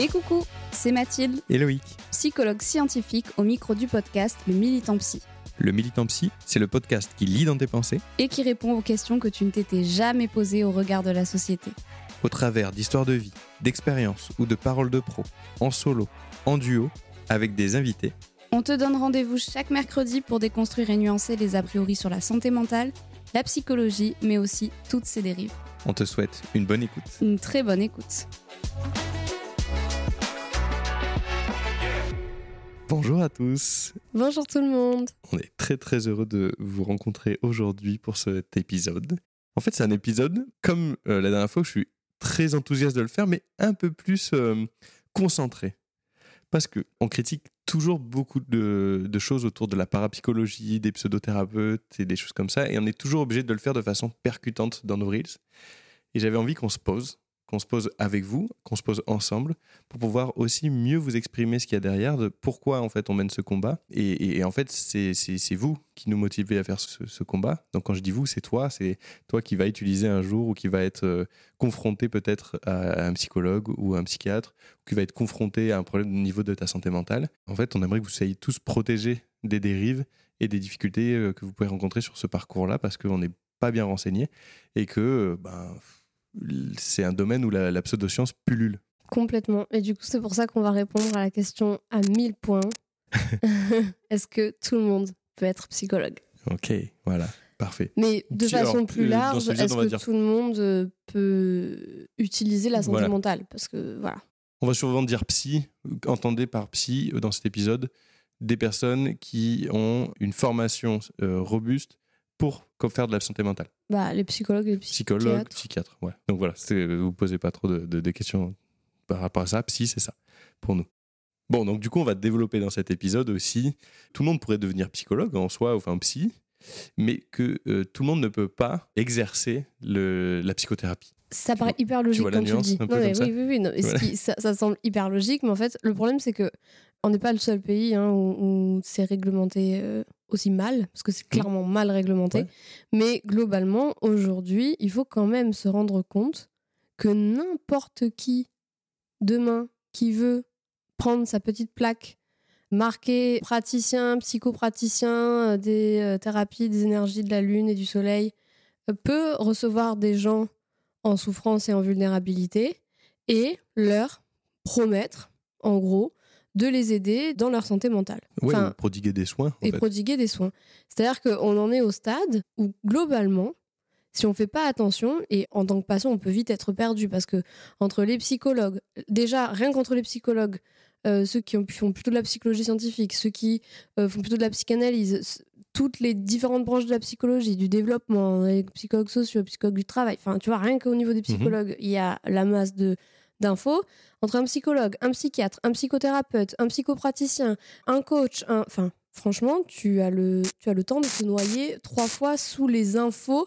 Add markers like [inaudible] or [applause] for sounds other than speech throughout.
Et coucou, c'est Mathilde, Et Loïc. psychologue scientifique au micro du podcast Le Militant Psy, Le Militant Psy, c'est le podcast qui lit dans tes pensées et qui répond aux questions que tu ne t'étais jamais posées au regard de la société. au travers d'histoires de vie, d'expériences ou de paroles de pro, en solo, en duo, avec des invités. On te donne rendez-vous chaque mercredi pour déconstruire et nuancer les a priori sur la santé mentale, la psychologie, mais aussi toutes ses dérives. On te souhaite une bonne écoute. Une très bonne écoute. Bonjour à tous. Bonjour tout le monde. On est très très heureux de vous rencontrer aujourd'hui pour cet épisode. En fait, c'est un épisode, comme euh, la dernière fois, où je suis très enthousiaste de le faire, mais un peu plus euh, concentré. Parce que on critique toujours beaucoup de, de choses autour de la parapsychologie, des pseudothérapeutes et des choses comme ça, et on est toujours obligé de le faire de façon percutante dans nos reels. Et j'avais envie qu'on se pose, qu'on se pose avec vous, qu'on se pose ensemble, pour pouvoir aussi mieux vous exprimer ce qu'il y a derrière, de pourquoi en fait on mène ce combat. Et, en fait, c'est vous qui nous motivez à faire ce, combat. Donc quand je dis vous, c'est toi, c'est toi qui va utiliser un jour ou qui va être euh, confronté peut-être à un psychologue ou un psychiatre, ou qui va être confronté à un problème au niveau de ta santé mentale. En fait, on aimerait que vous soyez tous protégés des dérives et des difficultés euh, que vous pouvez rencontrer sur ce parcours-là parce qu'on n'est pas bien renseigné et que euh, ben, c'est un domaine où la, la pseudoscience pullule. Complètement. Et du coup, c'est pour ça qu'on va répondre à la question à 1000 points. [laughs] [laughs] Est-ce que tout le monde peut être psychologue? Ok, voilà, parfait. Mais de façon plus euh, large, est-ce que dire- tout le monde euh, peut utiliser la santé Voilà. mentale? Parce que voilà. On va souvent dire psy, entendez par psy euh, dans cet épisode des personnes qui ont une formation euh, robuste pour faire de la santé mentale. Bah, les psychologues et les psychiatres. psychiatre, ouais. Donc voilà, c'est- vous posez pas trop de, de- de questions par rapport à ça. Psy, c'est ça pour nous. Bon, donc du coup, on va développer dans cet épisode aussi. Tout le monde pourrait devenir psychologue en soi, enfin psy, mais que euh, tout le monde ne peut pas exercer le, la psychothérapie. Ça Tu paraît vois- hyper logique vois la quand tu le dis. un peu non, mais comme ça oui, oui, oui. non, Voilà. qui- ça, ça semble hyper logique, mais en fait, le problème, c'est que on n'est pas le seul pays hein, où, où c'est réglementé euh, aussi mal, parce que c'est clairement mal réglementé. Ouais. Mais globalement, aujourd'hui, il faut quand même se rendre compte que n'importe qui, demain, qui veut prendre sa petite plaque marquée praticien, psychopraticien euh, des euh, thérapies des énergies de la lune et du soleil, euh, peut recevoir des gens en souffrance et en vulnérabilité et leur promettre, en gros, de les aider dans leur santé mentale. Ouais, Enfin, prodiguer des soins. en et fait. prodiguer des soins. C'est-à-dire qu'on en est au stade où, globalement, si on fait pas attention, et en tant que patient, on peut vite être perdu parce que entre les psychologues, déjà, rien qu'entre les psychologues, euh, ceux qui ont- font plutôt de la psychologie scientifique, ceux qui euh, font plutôt de la psychanalyse, toutes les différentes branches de la psychologie, du développement, les psychologues sociaux, psychologues du travail, enfin, tu vois, rien qu'au niveau des psychologues, il y a la masse de d'infos entre un psychologue, un psychiatre, un psychothérapeute, un psychopraticien, un coach, un... enfin, franchement, tu as, le, tu as le temps de te noyer trois fois sous les infos.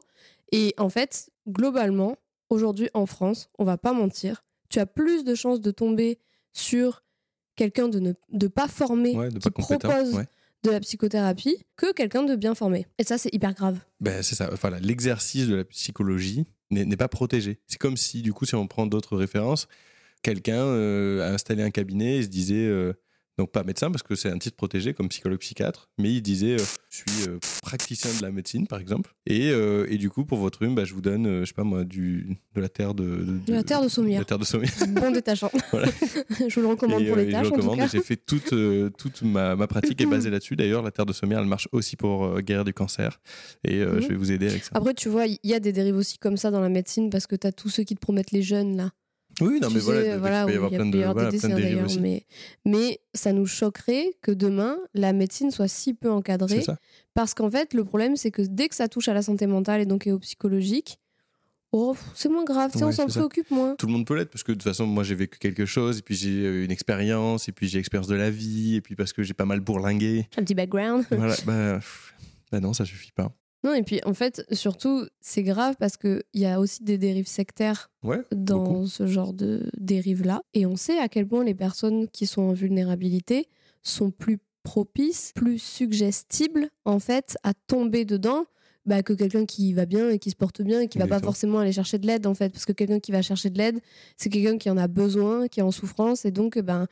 Et en fait, globalement, aujourd'hui en France, on va pas mentir, tu as plus de chances de tomber sur quelqu'un de ne de pas formé Ouais, de qui pas propose ouais. de la psychothérapie que quelqu'un de bien formé. Et ça, c'est hyper grave. Ben, c'est ça. Voilà, l'exercice de la psychologie n'est pas protégé. C'est comme si, du coup, si on prend d'autres références, quelqu'un euh, a installé un cabinet et se disait, euh, donc pas médecin parce que c'est un titre protégé comme psychologue psychiatre, mais il disait, euh, je suis euh, praticien de la médecine par exemple, et, euh, et du coup pour votre rhume, bah, je vous donne, je sais pas moi, du, de la terre de, de, De la terre de Sommières. de la terre de Sommières. [laughs] Bon détachant. [laughs] Voilà. [laughs] je vous le recommande Et, pour les tâches, je en tout recommande, cas. et j'ai fait toute, toute ma, ma pratique est basée [clears throat] là-dessus. D'ailleurs, la terre de Sommières, elle marche aussi pour guérir du cancer. Et Mhm. je vais vous aider avec ça. Après, tu vois, il y a des dérives aussi comme ça dans la médecine parce que tu as tous ceux qui te promettent les jeunes, là. Oui, non, Tu mais sais, voilà, voilà, il peut y avoir plein de, voilà, plein de dérives aussi. mais, mais ça nous choquerait que demain, la médecine soit si peu encadrée. Parce qu'en fait, le problème, c'est que dès que ça touche à la santé mentale et donc et au psychologique, oh, c'est moins grave, tu sais, on Ouais, s'en préoccupe moins. Tout le monde peut l'être parce que de toute façon, moi j'ai vécu quelque chose et puis j'ai euh, une expérience et puis j'ai l'expérience de la vie et puis parce que j'ai pas mal bourlingué. Un petit background. voilà, bah, bah non, ça suffit pas. Non, et puis en fait, surtout, c'est grave parce qu'il y a aussi des dérives sectaires Ouais, dans beaucoup. ce genre de dérives-là. Et on sait à quel point les personnes qui sont en vulnérabilité sont plus propices, plus suggestibles, en fait, à tomber dedans bah, que quelqu'un qui va bien et qui se porte bien et qui va pas forcément aller chercher de l'aide, en fait. Parce que quelqu'un qui va chercher de l'aide, c'est quelqu'un qui en a besoin, qui est en souffrance. Et donc, ben,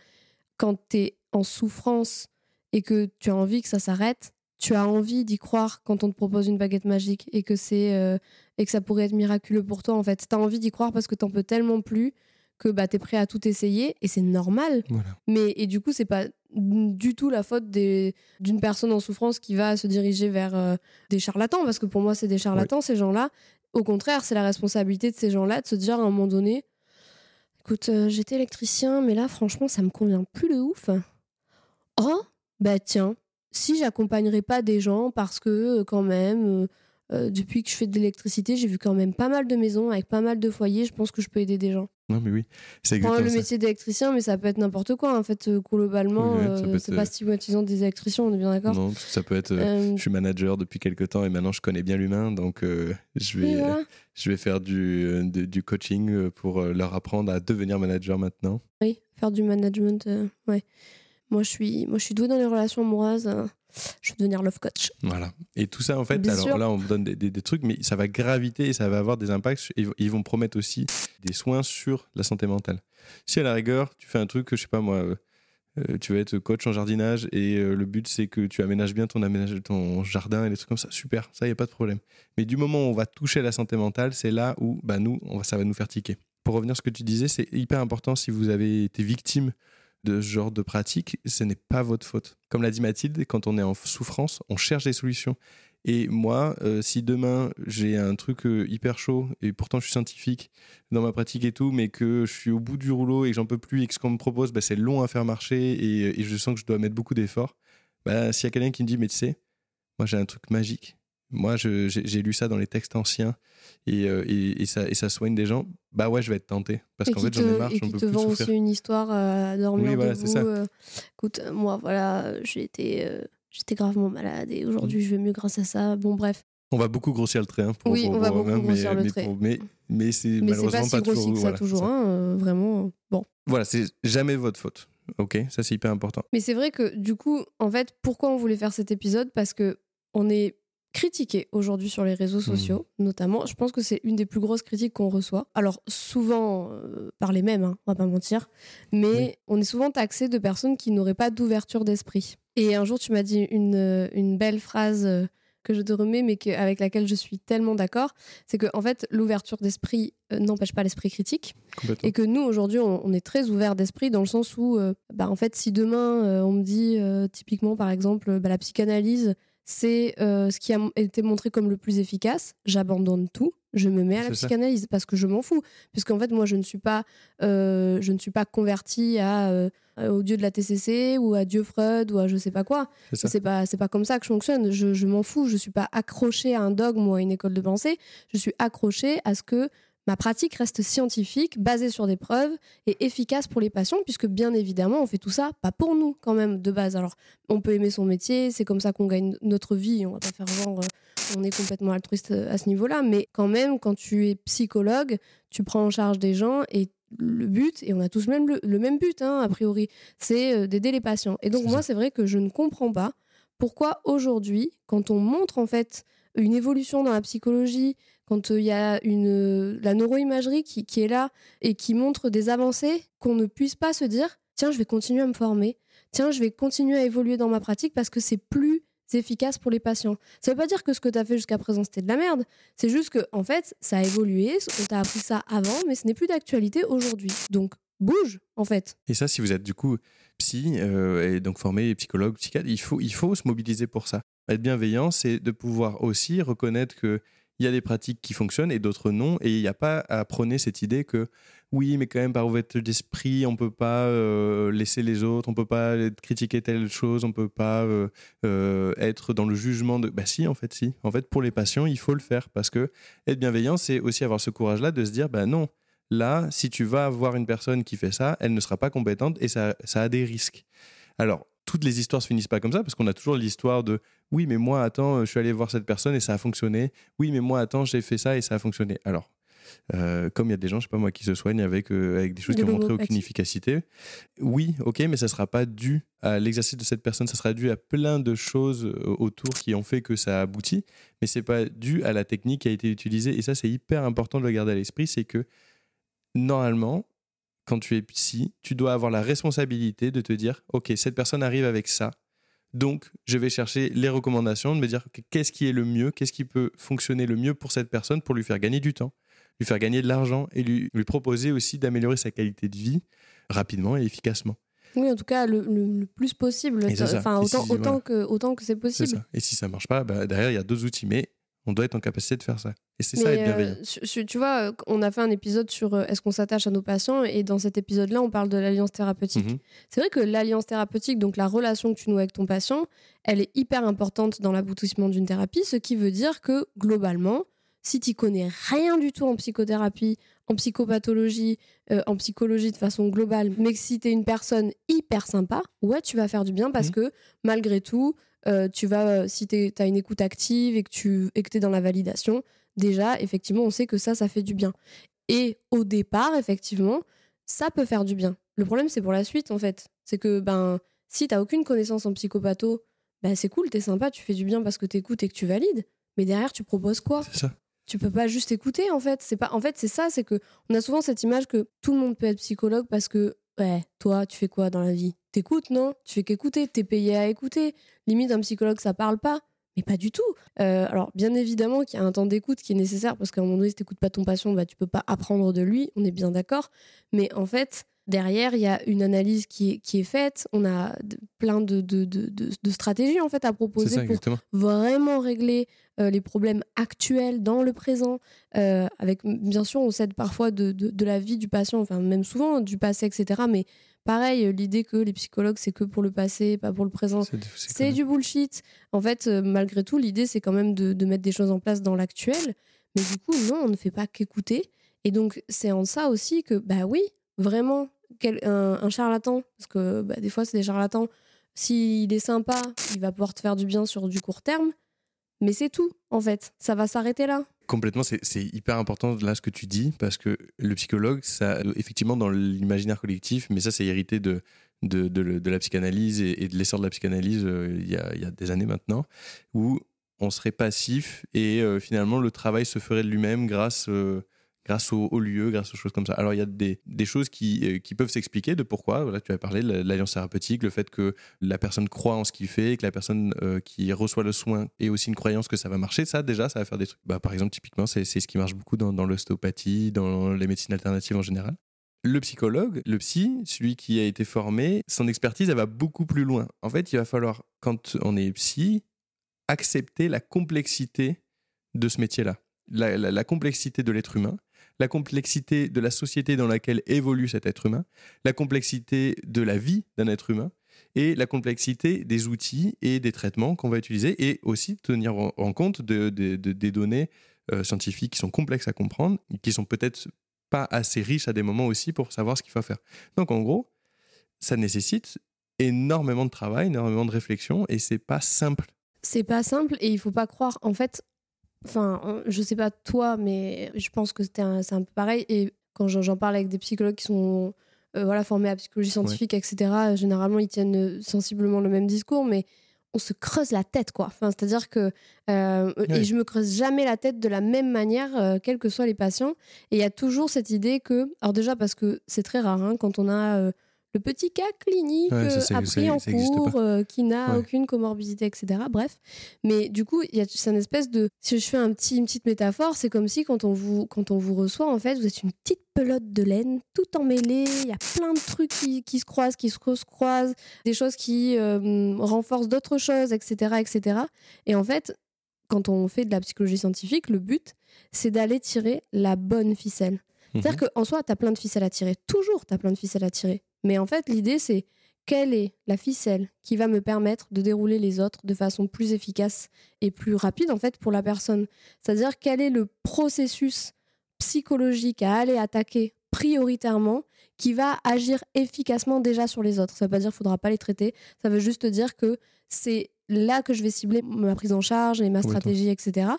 quand tu es en souffrance et que tu as envie que ça s'arrête, tu as envie d'y croire quand on te propose une baguette magique et que c'est euh, et que ça pourrait être miraculeux pour toi en fait. Tu as envie d'y croire parce que t'en peux tellement plus que bah, tu es prêt à tout essayer et c'est normal. Voilà. Mais et du coup, c'est pas du tout la faute d'une personne en souffrance qui va se diriger vers euh, des charlatans parce que pour moi, c'est des charlatans ces gens-là. Au contraire, c'est la responsabilité de ces gens-là de se dire à un moment donné écoute, euh, j'étais électricien mais là franchement, ça me convient plus de ouf. Oh, bah tiens, si j'accompagnerais pas des gens parce que euh, quand même euh, euh, depuis que je fais de l'électricité, j'ai vu quand même pas mal de maisons avec pas mal de foyers, je pense que je peux aider des gens. Non, mais oui, c'est exactement le métier d'électricien, mais ça peut être n'importe quoi. En fait, globalement, Oui, ça euh, être, c'est pas stigmatisant des électriciens, on est bien d'accord Non, ça peut être. euh, Je suis manager depuis quelques temps et maintenant je connais bien l'humain, donc je, oui, vais, voilà. je vais faire du, de- du coaching pour leur apprendre à devenir manager maintenant. Oui, faire du management, ouais. Moi, je suis, moi, je suis douée dans les relations amoureuses. euh, je vais devenir love coach. Voilà. Et tout ça, en fait, Bien alors sûr. là, on vous donne des, des- des trucs, mais ça va graviter et ça va avoir des impacts. Ils, vont- promettre aussi des soins sur la santé mentale. Si à la rigueur, tu fais un truc, que, je sais pas moi, euh, euh, tu vas être coach en jardinage et euh, le but c'est que tu aménages bien ton, aménage, ton jardin et des trucs comme ça, super, ça, il n'y a pas de problème. Mais du moment où on va toucher la santé mentale, c'est là où bah, nous, on va, ça va nous faire tiquer. Pour revenir à ce que tu disais, c'est hyper important si vous avez été victime de ce genre de pratique, ce n'est pas votre faute. Comme l'a dit Mathilde, quand on est en souffrance, on cherche des solutions. Et moi, euh, si demain j'ai un truc euh, hyper chaud et pourtant je suis scientifique dans ma pratique et tout, mais que je suis au bout du rouleau et que j'en peux plus et que ce qu'on me propose, bah, c'est long à faire marcher et, je sens que je dois mettre beaucoup d'efforts, bah, s'il y a quelqu'un qui me dit, mais tu sais, moi j'ai un truc magique. Moi, j'ai lu ça dans les textes anciens et, euh, et, et ça, et ça soigne des gens. Bah ouais, je vais être tenté. Parce qu'en fait, j'en ai marre, et qui te vend aussi une histoire euh, à dormir Oui, voilà, c'est debout. ça. euh, écoute, moi, voilà, euh, été, euh, j'étais gravement malade et aujourd'hui, je vais mieux grâce à ça. Bon, bref. On va beaucoup grossir le trait. hein, pour, Oui, pour- on va pour beaucoup Romain, grossir mais, le trait. mais, mais Mais c'est malheureusement pas si pas toujours. que ça, voilà, toujours. ça. hein, euh, vraiment. Bon. Voilà, c'est jamais votre faute. Ok, ça c'est hyper important. Mais c'est vrai que du coup, en fait, pourquoi on voulait faire cet épisode? Parce que on est critiqué aujourd'hui sur les réseaux sociaux, notamment. Je pense que c'est une des plus grosses critiques qu'on reçoit. Alors souvent euh, par les mêmes, hein, on va pas mentir, mais Oui. on est souvent taxé de personnes qui n'auraient pas d'ouverture d'esprit. Et un jour, tu m'as dit une, euh, une belle phrase. euh, que je te remets, mais que, avec laquelle je suis tellement d'accord, c'est que en fait, l'ouverture d'esprit euh, n'empêche pas l'esprit critique. Et que nous, aujourd'hui, on, on est très ouvert d'esprit dans le sens où, euh, bah, en fait, si demain, on me dit, typiquement, par exemple, bah, la psychanalyse, c'est euh, ce qui a été montré comme le plus efficace, j'abandonne tout. Je me mets à la ça. psychanalyse parce que je m'en fous. Puisqu'en fait, moi, je ne suis pas, euh, je ne suis pas convertie à, euh, au dieu de la TCC ou à Dieu Freud ou à je sais pas quoi. C'est pas, c'est pas comme ça que je fonctionne. Je, je m'en fous. Je suis pas accrochée à un dogme ou à une école de pensée. Je suis accrochée à ce que ma pratique reste scientifique, basée sur des preuves et efficace pour les patients, puisque bien évidemment, on fait tout ça pas pour nous quand même de base. Alors, on peut aimer son métier, c'est comme ça qu'on gagne notre vie. On va pas faire genre, euh, on est complètement altruiste euh, à ce niveau-là, mais quand même, quand tu es psychologue, tu prends en charge des gens et le but, et on a tous même le, le même but, hein, a priori, c'est euh, d'aider les patients. Et donc, moi, c'est vrai que je ne comprends pas pourquoi aujourd'hui, quand on montre en fait une évolution dans la psychologie, quand il y a une, la neuroimagerie qui, est là et qui montre des avancées, qu'on ne puisse pas se dire tiens, je vais continuer à me former, tiens, je vais continuer à évoluer dans ma pratique parce que c'est plus efficace pour les patients. Ça veut pas dire que ce que tu as fait jusqu'à présent c'était de la merde, c'est juste que en fait, ça a évolué, on t'a appris ça avant mais ce n'est plus d'actualité aujourd'hui. Donc bouge en fait. Et ça si vous êtes du coup psy euh, et donc formé psychologue, psychiatre, il faut il faut se mobiliser pour ça. Être bienveillant, c'est de pouvoir aussi reconnaître que il y a des pratiques qui fonctionnent et d'autres non. Et il n'y a pas à prôner cette idée que oui, mais quand même par ouverture d'esprit, on peut pas euh, laisser les autres, on peut pas critiquer telle chose, on peut pas euh, euh, être dans le jugement de. Bah si, en fait, si. En fait, pour les patients, il faut le faire parce que être bienveillant, c'est aussi avoir ce courage-là de se dire, bah non, là, si tu vas avoir une personne qui fait ça, elle ne sera pas compétente et ça, ça a des risques. Alors, toutes les histoires se finissent pas comme ça parce qu'on a toujours l'histoire de oui, mais moi, attends, je suis allé voir cette personne et ça a fonctionné. Oui, mais moi, attends, j'ai fait ça et ça a fonctionné. Alors, euh, comme il y a des gens, je sais pas moi, qui se soignent avec, euh, avec des choses qui ont montré aucune efficacité. Oui, ok, mais ça sera pas dû à l'exercice de cette personne, ça sera dû à plein de choses euh, autour qui ont fait que ça a abouti, mais c'est pas dû à la technique qui a été utilisée. Et ça, c'est hyper important de le garder à l'esprit, c'est que normalement, quand tu es psy, tu dois avoir la responsabilité de te dire, ok, cette personne arrive avec ça, donc, je vais chercher les recommandations, de me dire qu'est-ce qui est le mieux, qu'est-ce qui peut fonctionner le mieux pour cette personne pour lui faire gagner du temps, lui faire gagner de l'argent et lui, lui proposer aussi d'améliorer sa qualité de vie rapidement et efficacement. Oui, en tout cas, le, plus possible. Enfin, autant, autant, que, autant que c'est possible. Et si ça marche pas, bah, derrière, il y a d'autres outils. Mais on doit être en capacité de faire ça. Et c'est ça être bienveillant. Euh, tu vois, euh, on a fait un épisode sur euh, est-ce qu'on s'attache à nos patients et dans cet épisode-là, on parle de l'alliance thérapeutique. Mhm. C'est vrai que l'alliance thérapeutique, donc la relation que tu noues avec ton patient, elle est hyper importante dans l'aboutissement d'une thérapie, ce qui veut dire que globalement, si tu connais rien du tout en psychothérapie, en psychopathologie, en psychologie de façon globale, mais que si tu es une personne hyper sympa, ouais, tu vas faire du bien parce mhm. que malgré tout, euh, tu vas, euh, si tu as une écoute active et que tu es dans la validation, déjà, effectivement, on sait que ça, ça fait du bien. Et au départ, effectivement, ça peut faire du bien. Le problème, c'est pour la suite, en fait. C'est que, ben, si t'as aucune connaissance en psychopatho, ben, c'est cool, t'es sympa, tu fais du bien parce que t'écoutes et que tu valides. Mais derrière, tu proposes quoi? C'est ça. Tu peux pas juste écouter, en fait. C'est pas, en fait, c'est ça, c'est que on a souvent cette image que tout le monde peut être psychologue parce que, ouais, toi, tu fais quoi dans la vie? T'écoutes, non? Tu fais qu'écouter, t'es payé à écouter. Limite, un psychologue, ça parle pas. Mais pas du tout. Euh, alors, bien évidemment qu'il y a un temps d'écoute qui est nécessaire parce qu'à un moment donné, si t'écoutes pas ton patient, bah, tu peux pas apprendre de lui, on est bien d'accord. Mais en fait, derrière, il y a une analyse qui est, qui est faite. On a plein de, de, de, de, stratégies en fait à proposer pour vraiment régler euh, les problèmes actuels dans le présent. Euh, avec, bien sûr, on s'aide parfois de, de, la vie du patient, enfin même souvent du passé, etc. Mais Pareil, l'idée que les psychologues, c'est que pour le passé, pas pour le présent, c'est du bullshit. En fait, euh, malgré tout, l'idée, c'est quand même de, mettre des choses en place dans l'actuel. Mais du coup, non, on ne fait pas qu'écouter. Et donc, c'est en ça aussi que, bah oui, vraiment, un, charlatan, parce que bah, des fois, c'est des charlatans, s'il est sympa, il va pouvoir te faire du bien sur du court terme. Mais c'est tout, en fait. Ça va s'arrêter là. Complètement, c'est hyper important là ce que tu dis, parce que le psychologue, ça, effectivement, dans l'imaginaire collectif, mais ça, c'est hérité de, de, la psychanalyse et, de l'essor de la psychanalyse euh, il, y a, il, y a, des années maintenant, où on serait passif et euh, finalement le travail se ferait de lui-même grâce euh, grâce au, lieu, grâce aux choses comme ça. Alors il y a des, choses qui, euh, qui peuvent s'expliquer de pourquoi. Voilà, tu as parlé de l'alliance thérapeutique, le fait que la personne croit en ce qu'il fait, que la personne euh, qui reçoit le soin ait aussi une croyance que ça va marcher. Ça déjà, ça va faire des trucs. Bah, par exemple, typiquement, c'est ce qui marche beaucoup dans l'ostéopathie, dans les médecines alternatives en général. Le psychologue, le psy, celui qui a été formé, son expertise, elle va beaucoup plus loin. En fait, il va falloir, quand on est psy, accepter la complexité de ce métier-là. la, complexité de l'être humain la complexité de la société dans laquelle évolue cet être humain, la complexité de la vie d'un être humain et la complexité des outils et des traitements qu'on va utiliser et aussi tenir en compte de, des données euh, scientifiques qui sont complexes à comprendre, qui sont peut-être pas assez riches à des moments aussi pour savoir ce qu'il faut faire. Donc en gros, ça nécessite énormément de travail, énormément de réflexion et c'est pas simple. C'est pas simple et il faut pas croire. En fait, Enfin, je sais pas toi, mais je pense que c'est un, un, peu pareil. Et quand j'en parle avec des psychologues qui sont euh, voilà, formés à psychologie scientifique, etc., généralement, ils tiennent sensiblement le même discours. Mais on se creuse la tête, quoi. Enfin, c'est-à-dire que euh, et je me creuse jamais la tête de la même manière, euh, quels que soient les patients. Et il y a toujours cette idée que, alors déjà parce que c'est très rare hein, quand on a euh, le petit cas clinique Ouais, ça, euh, ça- pris en cours, euh, qui n'a Ouais. aucune comorbidité, etc. Bref, mais du coup, il y a c'est une espèce de, si je fais un petit, une petite métaphore, c'est comme si quand on vous, quand on vous reçoit, en fait, vous êtes une petite pelote de laine, tout emmêlée. Il y a plein de trucs qui, qui se croisent, qui se croisent, des choses qui euh, renforcent d'autres choses, etc., etc. Et en fait, quand on fait de la psychologie scientifique, le but, c'est d'aller tirer la bonne ficelle. Mhm. C'est-à-dire qu'en soi, tu as plein de ficelles à tirer. Toujours, tu as plein de ficelles à tirer. Mais en fait, l'idée, c'est quelle est la ficelle qui va me permettre de dérouler les autres de façon plus efficace et plus rapide, en fait, pour la personne. C'est-à-dire quel est le processus psychologique à aller attaquer prioritairement qui va agir efficacement déjà sur les autres? Ça veut pas dire qu'il faudra pas les traiter. Ça veut juste dire que c'est là que je vais cibler ma prise en charge et ma stratégie, etc.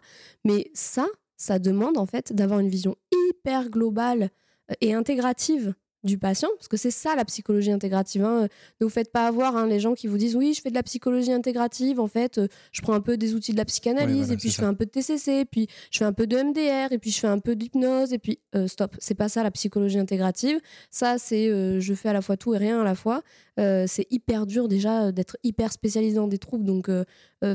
Mais ça, ça demande en fait d'avoir une vision hyper globale euh, et intégrative du patient, parce que c'est ça la psychologie intégrative. hein. Ne vous faites pas avoir hein, les gens qui vous disent oui, je fais de la psychologie intégrative, en fait, euh, je prends un peu des outils de la psychanalyse, voilà, et puis je ça. fais un peu de TCC, puis je fais un peu de MDR, et puis je fais un peu d'hypnose, et puis euh, stop, c'est pas ça la psychologie intégrative. Ça, c'est euh, je fais à la fois tout et rien à la fois. Euh, c'est hyper dur déjà d'être hyper spécialisé dans des troubles, donc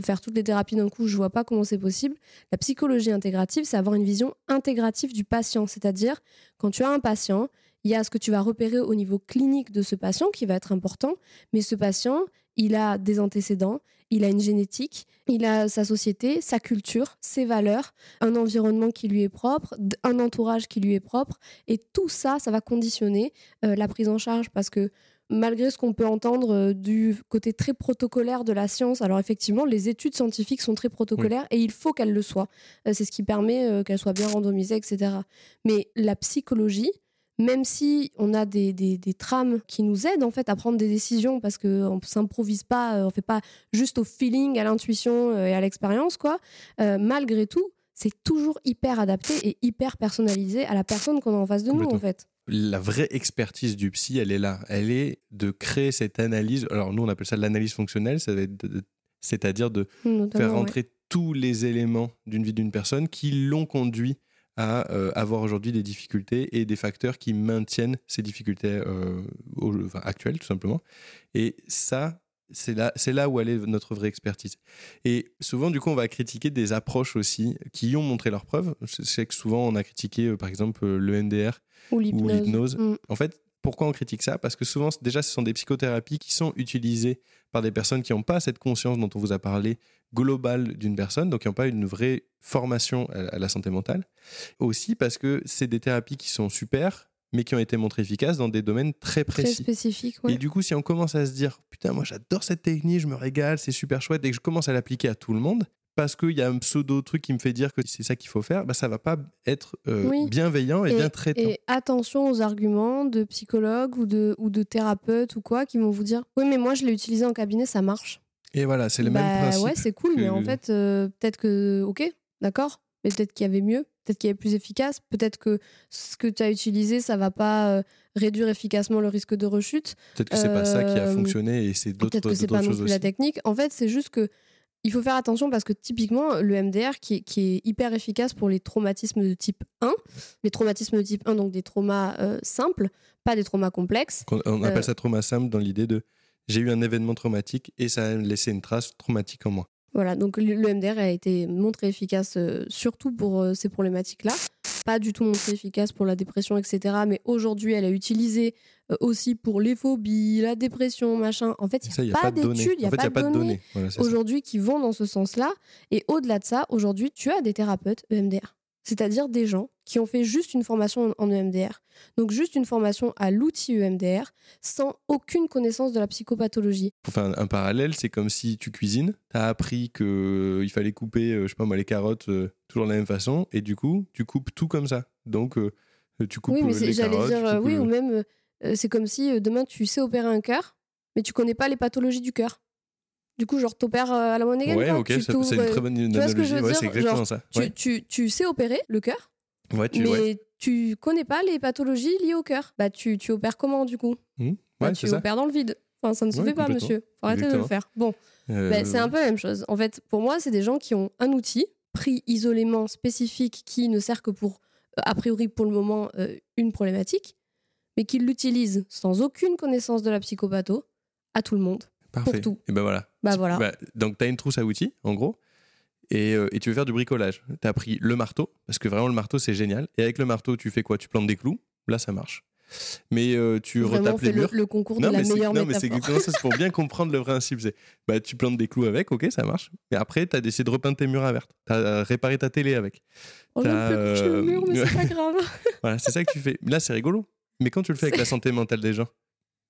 faire toutes les thérapies d'un coup, je vois pas comment c'est possible. La psychologie intégrative, c'est avoir une vision intégrative du patient, c'est-à-dire quand tu as un patient, il y a ce que tu vas repérer au niveau clinique de ce patient qui va être important, mais ce patient, il a des antécédents, il a une génétique, il a sa société, sa culture, ses valeurs, un environnement qui lui est propre, un entourage qui lui est propre, et tout ça, ça va conditionner euh, la prise en charge parce que malgré ce qu'on peut entendre euh, du côté très protocolaire de la science, alors effectivement, les études scientifiques sont très protocolaires et il faut qu'elles le soient. Euh, C'est ce qui permet qu'elles soient bien randomisées, etc. Mais la psychologie, même si on a des, des, des trames qui nous aident en fait à prendre des décisions parce qu'on ne s'improvise pas, euh, on fait pas juste au feeling, à l'intuition euh, et à l'expérience, quoi, euh, malgré tout, c'est toujours hyper adapté et hyper personnalisé à la personne qu'on a en face de nous en fait. la vraie expertise du psy, elle est là. Elle est de créer cette analyse. Alors, nous, on appelle ça l'analyse fonctionnelle, c'est-à-dire de Notamment, faire ouais. rentrer tous les éléments d'une vie d'une personne qui l'ont conduit à euh, avoir aujourd'hui des difficultés et des facteurs qui maintiennent ces difficultés euh, au- enfin, actuelles, tout simplement. Et ça, c'est là, c'est là où elle est notre vraie expertise. Et souvent, du coup, on va critiquer des approches aussi qui ont montré leurs preuves. Je sais que souvent, on a critiqué, euh, par exemple, le MDR Ou l'hypnose. Mm. En fait, pourquoi on critique ça? Parce que souvent, déjà, ce sont des psychothérapies qui sont utilisées par des personnes qui n'ont pas cette conscience dont on vous a parlé globale d'une personne, donc qui n'ont pas une vraie formation à, à la santé mentale. Aussi parce que c'est des thérapies qui sont super, mais qui ont été montrées efficaces dans des domaines très Très précis. spécifique, ouais. Et du coup, si on commence à se dire, putain, moi j'adore cette technique, je me régale, c'est super chouette, et que je commence à l'appliquer à tout le monde, parce qu'il y a un pseudo truc qui me fait dire que c'est ça qu'il faut faire, bah, ça va pas être euh, Oui. bienveillant et, bien traitant. Et attention aux arguments de psychologues ou de, ou de thérapeutes ou quoi qui vont vous dire Oui, mais moi je l'ai utilisé en cabinet, ça marche. Et voilà, c'est le bah, même principe. Ouais, c'est cool, mais en fait, euh, peut-être que, ok, d'accord, mais peut-être qu'il y avait mieux, peut-être qu'il y avait plus efficace, peut-être que ce que tu as utilisé, ça va pas euh, réduire efficacement le risque de rechute, Peut-être que c'est pas ça qui a Euh, fonctionné et c'est d'autres peut-être que c'est pas non choses plus aussi. la technique. En fait, c'est juste que il faut faire attention parce que typiquement, le MDR qui est, qui est hyper efficace pour les traumatismes de type 1, les traumatismes de type 1, donc des traumas euh, simples, pas des traumas complexes. On, on appelle Euh, ça trauma simple dans l'idée de j'ai eu un événement traumatique et ça a laissé une trace traumatique en moi. Voilà, donc le MDR a été montré efficace euh, surtout pour euh, ces problématiques-là. Pas du tout montré efficace pour la dépression, etc. Mais aujourd'hui, elle est utilisée euh, aussi pour les phobies, la dépression, machin. En fait, il n'y a, pas, d'études, il n'y a, pas y a pas de données. Voilà, aujourd'hui qui vont dans ce sens-là. Et au-delà de ça, aujourd'hui, tu as des thérapeutes EMDR. C'est-à-dire des gens qui ont fait juste une formation en EMDR. Donc juste une formation à l'outil EMDR sans aucune connaissance de la psychopathologie. Pour faire un, parallèle, c'est comme si tu cuisines, tu as appris qu'il fallait couper, euh, je sais pas moi, les carottes euh, toujours de la même façon, et du coup, tu coupes tout comme ça. Donc, euh, tu coupes oui, mais euh, les carottes. dire, tu euh, coupes oui, le- ou même, euh, c'est comme si euh, demain tu sais opérer un cœur, mais tu connais pas les pathologies du cœur. Du coup, genre, t'opères euh, à la monégasque. Ouais, ok, ça- c'est une très bonne tu vois ce que analogie. je veux Ouais, dire c'est exactement Genre, ça. Tu, Ouais, tu, tu sais opérer le cœur, ouais, tu, mais ouais. tu connais pas les pathologies liées au cœur. Bah, tu, tu opères comment du coup Hmm, Bah, ouais, Tu c'est ça. opères dans le vide. Enfin, ça ne se Ouais, fait pas, complètement. monsieur. Faut arrêter de le Exactement. faire. Bon, Euh, Bah, c'est un peu la même chose. En fait, pour moi, c'est des gens qui ont un outil pris isolément spécifique qui ne sert que pour, euh, a priori pour le moment, euh, une problématique, mais qui l'utilisent sans aucune connaissance de la psychopatho à tout le monde. Parfait. tout. Et ben voilà. Bah voilà. Bah, donc, tu as une trousse à outils, en gros, et, euh, et tu veux faire du bricolage. Tu as pris le marteau, parce que vraiment, le marteau, c'est génial. Et avec le marteau, tu fais quoi? Tu plantes des clous. Là, ça marche. Mais euh, tu Vraiment, retapes on les le, murs. le concours non, de la meilleure non, mais c'est exactement ça. C'est pour bien [laughs] comprendre le principe. C'est, bah, tu plantes des clous avec, ok, ça marche. Mais après, tu as décidé de repeindre tes murs à vert. Tu as réparé ta télé avec. On coucher le mur, mais euh, c'est pas [laughs] grave. Voilà, c'est ça que tu fais. Là, c'est rigolo. Mais quand tu le fais avec la santé mentale des gens,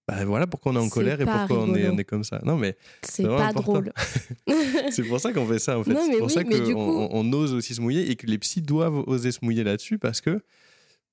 bah voilà pourquoi on est en colère et pourquoi on est, rigolo. on est comme ça. Non, mais C'est pas important. drôle. [laughs] c'est pour ça qu'on fait ça, en fait. C'est pour oui, ça qu'on coup- on, ose aussi se mouiller et que les psys doivent oser se mouiller là-dessus parce que.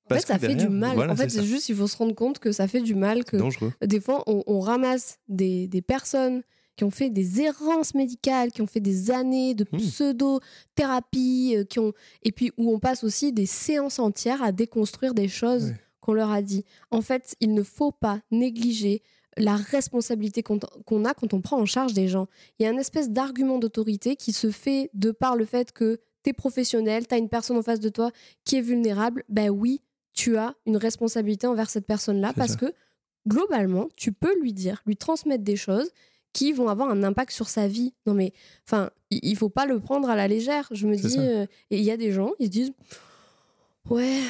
En parce fait, ça fait du mal. voilà, en fait, c'est juste, il faut se rendre compte que ça fait du mal, que C'est dangereux. des fois, on, on ramasse des, des personnes qui ont fait des errances médicales, qui ont fait des années de Hmm. pseudo-thérapie, euh, qui ont... et puis où on passe aussi des séances entières à déconstruire des choses Ouais. Qu'on leur a dit. En fait, il ne faut pas négliger la responsabilité qu'on a quand on prend en charge des gens. Il y a une espèce d'argument d'autorité qui se fait de par le fait que tu es professionnel, tu as une personne en face de toi qui est vulnérable. Ben oui, tu as une responsabilité envers cette personne-là parce ça. que globalement, tu peux lui dire, lui transmettre des choses qui vont avoir un impact sur sa vie. Non mais, enfin, il faut pas le prendre à la légère. Je me dis, euh, et il y a des gens, ils se disent, ouais,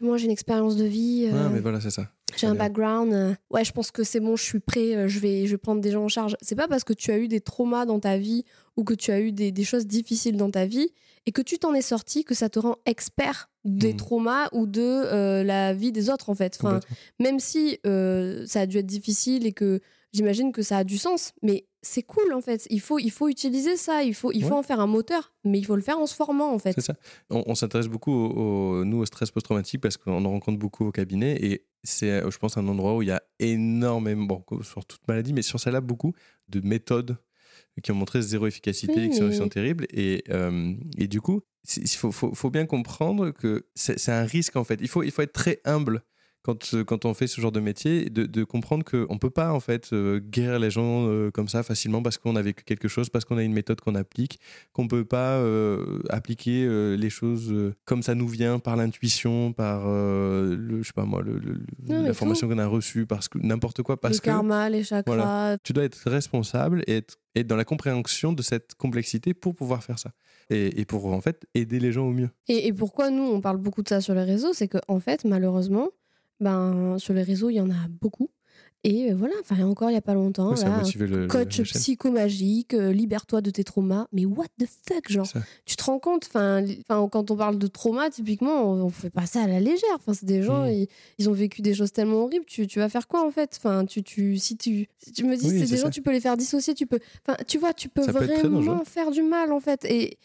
moi j'ai une expérience de vie. euh, Ouais, mais voilà, c'est ça. j'ai un bien. background. euh, ouais, je pense que c'est bon, je suis prêt, euh, je vais, je vais prendre des gens en charge. C'est pas parce que tu as eu des traumas dans ta vie ou que tu as eu des, des choses difficiles dans ta vie et que tu t'en es sorti que ça te rend expert des Mhm. traumas ou de euh, la vie des autres, en fait. Enfin, même si ça a dû être difficile et que j'imagine que ça a du sens, mais c'est cool, en fait. Il faut, il faut utiliser ça, il faut, il faut en faire un moteur, mais il faut le faire en se formant, en fait. C'est ça. On, on s'intéresse beaucoup, au, au- nous, au stress post-traumatique parce qu'on en rencontre beaucoup au cabinet et c'est, euh, je pense, un endroit où il y a énormément, bon, sur toute maladie, mais sur celle-là, beaucoup de méthodes qui ont montré zéro efficacité, Oui, qui, sont, mais- qui sont terribles. Et, euh, et du coup, il faut, faut, faut bien comprendre que c'est c'est un risque, en fait. Il faut, il faut être très humble quand, euh, quand on fait ce genre de métier, de, de comprendre qu'on ne peut pas, en fait, euh, guérir les gens euh, comme ça facilement parce qu'on a vécu quelque chose, parce qu'on a une méthode qu'on applique qu'on peut pas euh, appliquer les choses comme ça nous vient par l'intuition, par le, je sais pas moi, le- le- Non, mais la formation qu'on a reçue, parce que n'importe quoi, parce le que karma, les chakras, tu dois être responsable et être, être dans la compréhension de cette complexité pour pouvoir faire ça et, et pour en fait aider les gens au mieux. Et, et pourquoi nous, on parle beaucoup de ça sur les réseaux C'est qu'en en fait, malheureusement, ben, sur les réseaux, il y en a beaucoup. Et euh, voilà, enfin, encore il n'y a pas longtemps, Ouais, là, le, coach psychomagique, euh, libère-toi de tes traumas. Mais what the fuck, genre? Ça. Tu te rends compte enfin, Quand on parle de trauma, typiquement, on, on fait pas ça à la légère. Enfin, c'est des gens, Mhm. ils, ils ont vécu des choses tellement horribles. Tu, tu vas faire quoi en fait? Enfin, tu, tu, si, tu, si tu me dis, Oui, c'est des gens, tu peux les faire dissocier. Tu peux, enfin, tu vois, tu peux Ça peut vraiment faire du mal en fait. Et,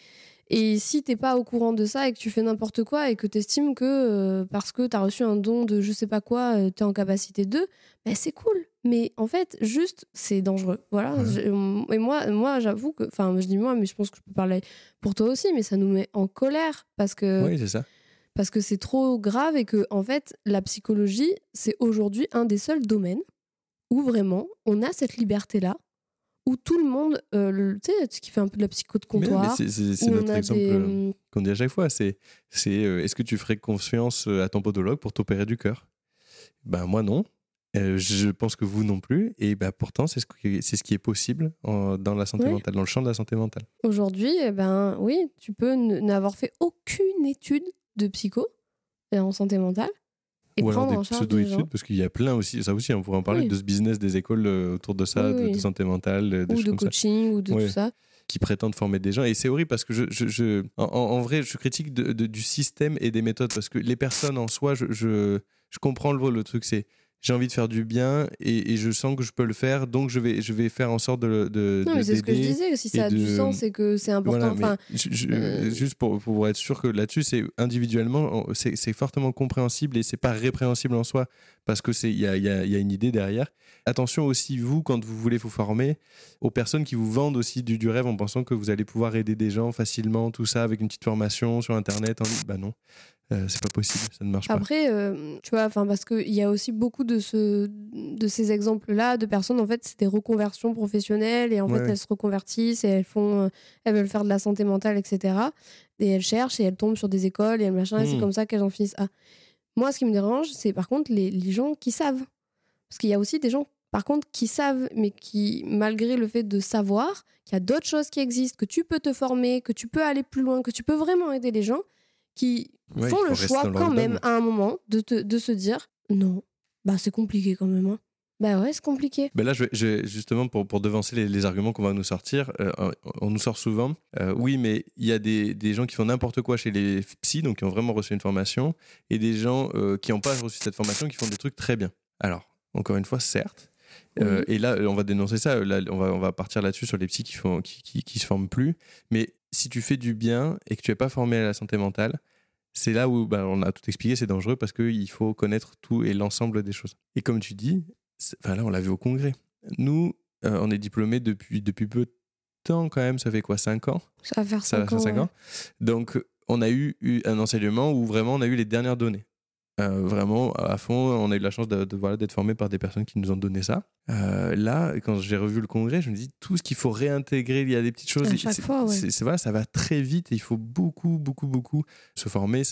et si t'es pas au courant de ça et que tu fais n'importe quoi et que t'estimes que euh, parce que t'as reçu un don de je sais pas quoi, euh, t'es en capacité de, ben c'est cool. Mais en fait, juste, c'est dangereux. Voilà. Ouais. Je- et moi, moi j'avoue que, enfin, je dis moi, mais je pense que je peux parler pour toi aussi, mais ça nous met en colère parce que Oui, c'est ça. parce que c'est trop grave et que en fait, la psychologie, c'est aujourd'hui un des seuls domaines où vraiment on a cette liberté là, où tout le monde, euh, tu sais, ce qui fait un peu de la psycho de comptoir. c'est- notre exemple des, euh, qu'on dit à chaque fois. C'est c'est, euh, est-ce que tu ferais confiance euh, à ton podologue pour t'opérer du cœur? Ben moi non. Euh, je pense que vous non plus. Et ben pourtant, c'est ce, qui- c'est ce qui est possible en- dans la santé Oui. mentale, dans le champ de la santé mentale. Aujourd'hui, eh ben oui, tu peux n'avoir fait aucune étude de psycho en santé mentale et Ou alors des pseudo-études, parce qu'il y a plein aussi, ça aussi, on pourrait en parler, Oui. de ce business des écoles euh, autour de ça, Oui, de, oui. de santé mentale, euh, des ou choses de comme ça, coaching ou de Ouais. tout ça. qui prétendent former des gens. Et c'est horrible parce que je, je, je- en, en- en vrai, je critique de- de- du système et des méthodes, parce que les personnes en soi, je, je, je comprends le, le truc, c'est j'ai envie de faire du bien et, et je sens que je peux le faire, donc je vais, je vais faire en sorte de, de, Non, mais c'est ce que je disais. Si ça a du sens et que c'est important. Voilà, mais enfin, je- je- euh, juste pour, pour être sûr que là-dessus, c'est individuellement, c'est c'est fortement compréhensible et c'est pas répréhensible en soi parce que c'est il y a, y a- y a une idée derrière. Attention aussi vous quand vous voulez vous former aux personnes qui vous vendent aussi du, du rêve en pensant que vous allez pouvoir aider des gens facilement, tout ça avec une petite formation sur internet. En. Bah non. Euh, c'est pas possible, ça ne marche pas. Après, euh, tu vois, enfin parce qu'il y a aussi beaucoup de ce, de ces exemples-là de personnes en fait, c'est des reconversions professionnelles et en Ouais, fait ouais. elles se reconvertissent et elles font, euh, elles veulent faire de la santé mentale, etc. Et elles cherchent et elles tombent sur des écoles et elles machin. Et c'est Hmm. comme ça qu'elles en finissent. Ah, moi, ce qui me dérange, c'est par contre les, les gens qui savent, parce qu'il y a aussi des gens par contre qui savent, mais qui malgré le fait de savoir qu'il y a d'autres choses qui existent, que tu peux te former, que tu peux aller plus loin, que tu peux vraiment aider les gens, qui Ouais, font le choix quand même à un moment de, te- de se dire non, bah c'est compliqué quand même. Hein. Bah ouais, c'est compliqué. Ben là, je vais, je vais- justement, pour, pour devancer les, les arguments qu'on va nous sortir, euh, on nous sort souvent, euh, oui, mais il y a des, des gens qui font n'importe quoi chez les psys, donc qui ont vraiment reçu une formation, et des gens euh, qui n'ont pas reçu cette formation, qui font des trucs très bien. Alors, encore une fois, certes. Euh, et là, on va dénoncer ça. Là, on, va, on va partir là-dessus sur les psys qui, font, qui, qui, qui se forment plus. Mais si tu fais du bien et que tu n'es pas formé à la santé mentale, c'est là où ben, on a tout expliqué, c'est dangereux parce qu'il faut connaître tout et l'ensemble des choses. Et comme tu dis, enfin là, on l'a vu au congrès. Nous, euh, on est diplômés depuis, depuis peu de temps quand même, ça fait quoi, 5 ans? Ça va faire Ça 5 va faire ans. cinq ouais. ans. Donc, on a eu, eu un enseignement où vraiment on a eu les dernières données. Euh, vraiment, à fond, on a eu la chance de, de- voilà, d'être formé par des personnes qui nous ont donné ça. Euh, là, quand j'ai revu le congrès, je me dis tout ce qu'il faut réintégrer, il y a des petites choses. C'est- ouais. voilà, ça va très vite et il faut beaucoup, beaucoup, beaucoup se former,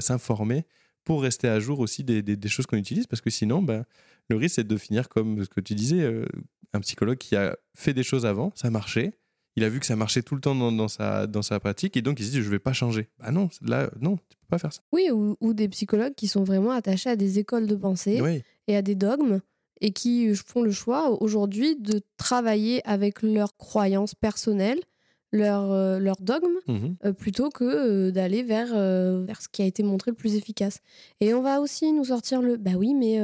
s'informer pour rester à jour aussi des, des- des choses qu'on utilise parce que sinon, ben, le risque c'est de finir comme ce que tu disais, euh, un psychologue qui a fait des choses avant, ça marchait, il a vu que ça marchait tout le temps dans, dans sa, dans sa pratique et donc il se dit je vais pas changer. Bah non, là, non, tu peux pas faire ça. Oui, ou, ou des psychologues qui sont vraiment attachés à des écoles de pensée Oui, et à des dogmes et qui font le choix aujourd'hui de travailler avec leurs croyances personnelles, leurs euh, dogmes, Mhm. euh, plutôt que euh, d'aller vers, vers ce qui a été montré le plus efficace. Et on va aussi nous sortir le bah oui, mais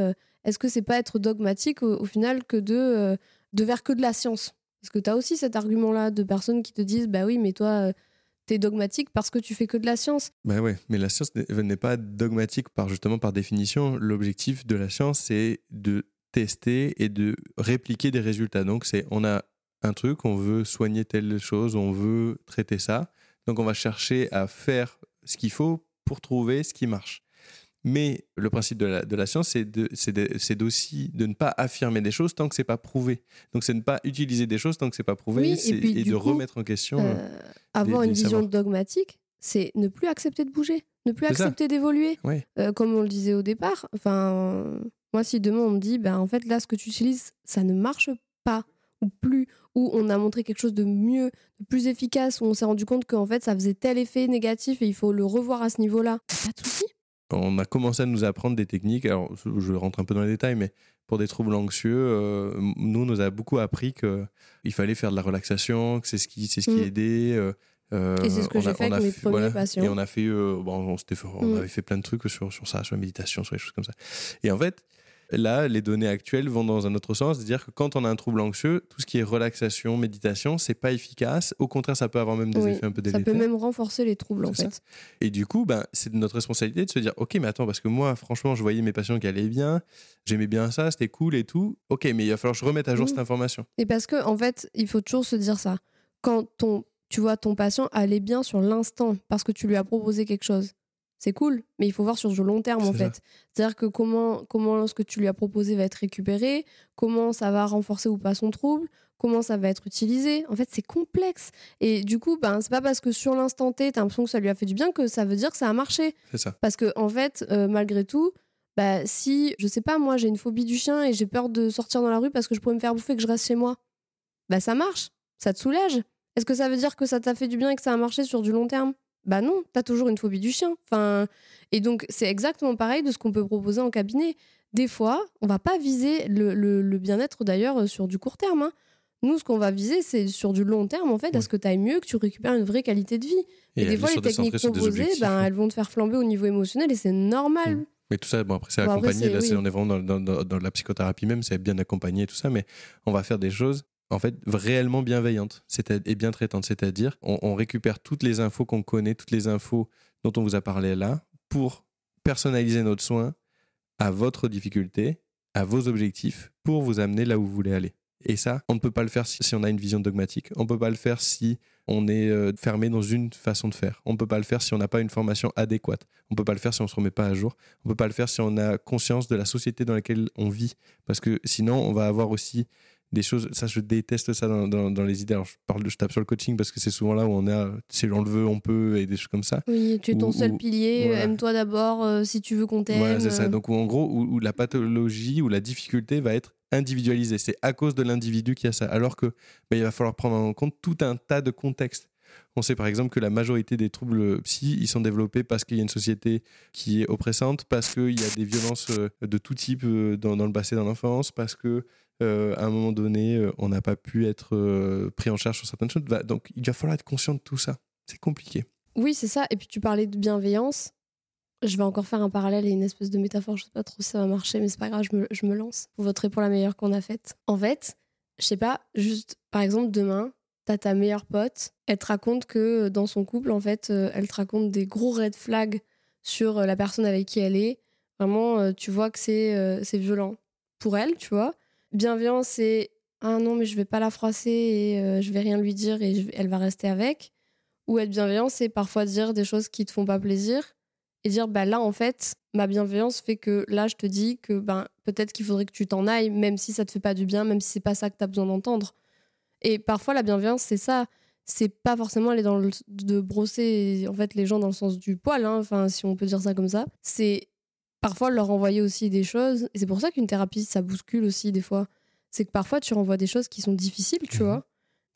est-ce que c'est pas être dogmatique au, au final que de, de vers que de la science? Parce que tu as aussi cet argument-là de personnes qui te disent bah oui, mais toi, euh, t'es dogmatique parce que tu fais que de la science. Bah ouais, mais la science n'est pas dogmatique par justement par définition. L'objectif de la science, c'est de tester et de répliquer des résultats. Donc c'est on a un truc, on veut soigner telle chose, on veut traiter ça. Donc on va chercher à faire ce qu'il faut pour trouver ce qui marche. Mais le principe de la, de la science, c'est aussi de ne pas affirmer des choses tant que c'est pas prouvé. Donc c'est ne pas utiliser des choses tant que c'est pas prouvé Oui, et puis, de coup, remettre en question. Euh, avoir des une vision savoirs. dogmatique, c'est ne plus accepter de bouger, ne plus accepter d'évoluer. Euh, comme on le disait au départ, enfin, moi, si demain on me dit, ben, en fait, là, ce que tu utilises, ça ne marche pas, ou plus, ou on a montré quelque chose de mieux, de plus efficace, où on s'est rendu compte qu'en fait, ça faisait tel effet négatif et il faut le revoir à ce niveau-là, pas de souci. On a commencé à nous apprendre des techniques. Alors, je rentre un peu dans les détails, mais pour des troubles anxieux, euh, nous, on nous a beaucoup appris qu'il fallait faire de la relaxation, que c'est ce qui, c'est ce qui Mm. aidait. euh, euh, Et c'est ce que on j'ai a- fait avec mes fait- premiers patients. Et on a fait, euh, bon, on, fait- on Mm. avait fait plein de trucs sur, sur ça, sur la méditation, sur les choses comme ça. Et en fait, là, les données actuelles vont dans un autre sens, c'est-à-dire que quand on a un trouble anxieux, tout ce qui est relaxation, méditation, c'est pas efficace. Au contraire, ça peut avoir même des Oui, effets un peu ça délétères. peut même renforcer les troubles, en ça. fait. Et du coup, ben, c'est de notre responsabilité de se dire, ok, mais attends, parce que moi, franchement, je voyais mes patients qui allaient bien, j'aimais bien ça, c'était cool et tout. Ok, mais il va falloir que je remette à jour Mm. cette information. Et parce que, en fait, il faut toujours se dire ça. Quand ton, tu vois ton patient allait bien sur l'instant parce que tu lui as proposé quelque chose, c'est cool, mais il faut voir sur du long terme, en fait. C'est-à-dire que comment, comment ce que tu lui as proposé va être récupéré, comment ça va renforcer ou pas son trouble, comment ça va être utilisé. En fait, c'est complexe. Et du coup, ben, c'est pas parce que sur l'instant T, t'as l'impression que ça lui a fait du bien que ça veut dire que ça a marché. C'est ça. Parce que, en fait, euh, malgré tout, bah, si, je sais pas, moi, j'ai une phobie du chien et j'ai peur de sortir dans la rue parce que je pourrais me faire bouffer et que je reste chez moi, bah, ça marche. Ça te soulage. Est-ce que ça veut dire que ça t'a fait du bien et que ça a marché sur du long terme? Bah non, t'as toujours une phobie du chien. Enfin, et donc, c'est exactement pareil de ce qu'on peut proposer en cabinet. Des fois, on va pas viser le, le- le bien-être d'ailleurs euh, sur du court terme. hein. Nous, ce qu'on va viser, c'est sur du long terme, en fait, à ce que tu ailles mieux, que tu récupères une vraie qualité de vie. Et, des fois, les techniques proposées, ben, elles vont te faire flamber au niveau émotionnel et c'est normal. Mm. Mais tout ça, bon, après, c'est Bon, accompagné. Là, oui. on est vraiment dans, dans- dans- dans la psychothérapie même, c'est bien accompagné et tout ça, mais on va faire des choses, en fait, réellement bienveillantes c'est et bien traitantes. C'est-à-dire, on, récupère toutes les infos qu'on connaît, toutes les infos dont on vous a parlé là, pour personnaliser notre soin à votre difficulté, à vos objectifs, pour vous amener là où vous voulez aller. Et ça, on ne peut pas le faire si, si on a une vision dogmatique. On ne peut pas le faire si on est euh, fermé dans une façon de faire. On ne peut pas le faire si on n'a pas une formation adéquate. On ne peut pas le faire si on ne se remet pas à jour. On ne peut pas le faire si on a conscience de la société dans laquelle on vit. Parce que sinon, on va avoir aussi des choses. Ça, je déteste ça dans, dans- dans les idées. Alors, je, parle, je tape sur le coaching parce que c'est souvent là où on est. à, Si on le veut, on peut, et des choses comme ça. Oui, tu es ton seul pilier, voilà. aime-toi d'abord euh, si tu veux qu'on t'aime. Voilà, c'est ça. euh. Donc, où, en gros, où, où la pathologie ou la difficulté va être individualisée. C'est à cause de l'individu qu'il y a ça. Alors que ben, il va falloir prendre en compte tout un tas de contextes. On sait par exemple que la majorité des troubles psy, ils sont développés parce qu'il y a une société qui est oppressante, parce qu'il y a des violences euh, de tout type euh, dans, dans le passé, dans l'enfance, parce que euh, à un moment donné, euh, on n'a pas pu être euh, pris en charge sur certaines choses. Donc, il va falloir être conscient de tout ça. C'est compliqué. Oui, c'est ça. Et puis tu parlais de bienveillance. Je vais encore faire un parallèle et une espèce de métaphore. Je sais pas trop si ça va marcher, mais c'est pas grave, je me, lance. Vous voterez pour la meilleure qu'on a faite. En fait, je sais pas, juste par exemple, demain, t'as ta meilleure pote, elle te raconte que dans son couple, en fait, elle te raconte des gros red flags sur la personne avec qui elle est. Vraiment, tu vois que c'est violent pour elle, tu vois. Bienveillance, c'est ah non, mais je vais pas la froisser et euh, je vais rien lui dire et elle va rester avec. Ou être bienveillant, c'est parfois dire des choses qui te font pas plaisir et dire bah là en fait ma bienveillance fait que là je te dis que ben peut-être qu'il faudrait que tu t'en ailles même si ça te fait pas du bien, même si c'est pas ça que tu as besoin d'entendre. Et parfois la bienveillance c'est ça, c'est pas forcément aller dans le de brosser en fait les gens dans le sens du poil hein, enfin si on peut dire ça comme ça, c'est parfois leur envoyer aussi des choses et c'est pour ça qu'une thérapie ça bouscule aussi des fois. C'est que parfois tu renvoies des choses qui sont difficiles, tu Mhm. vois.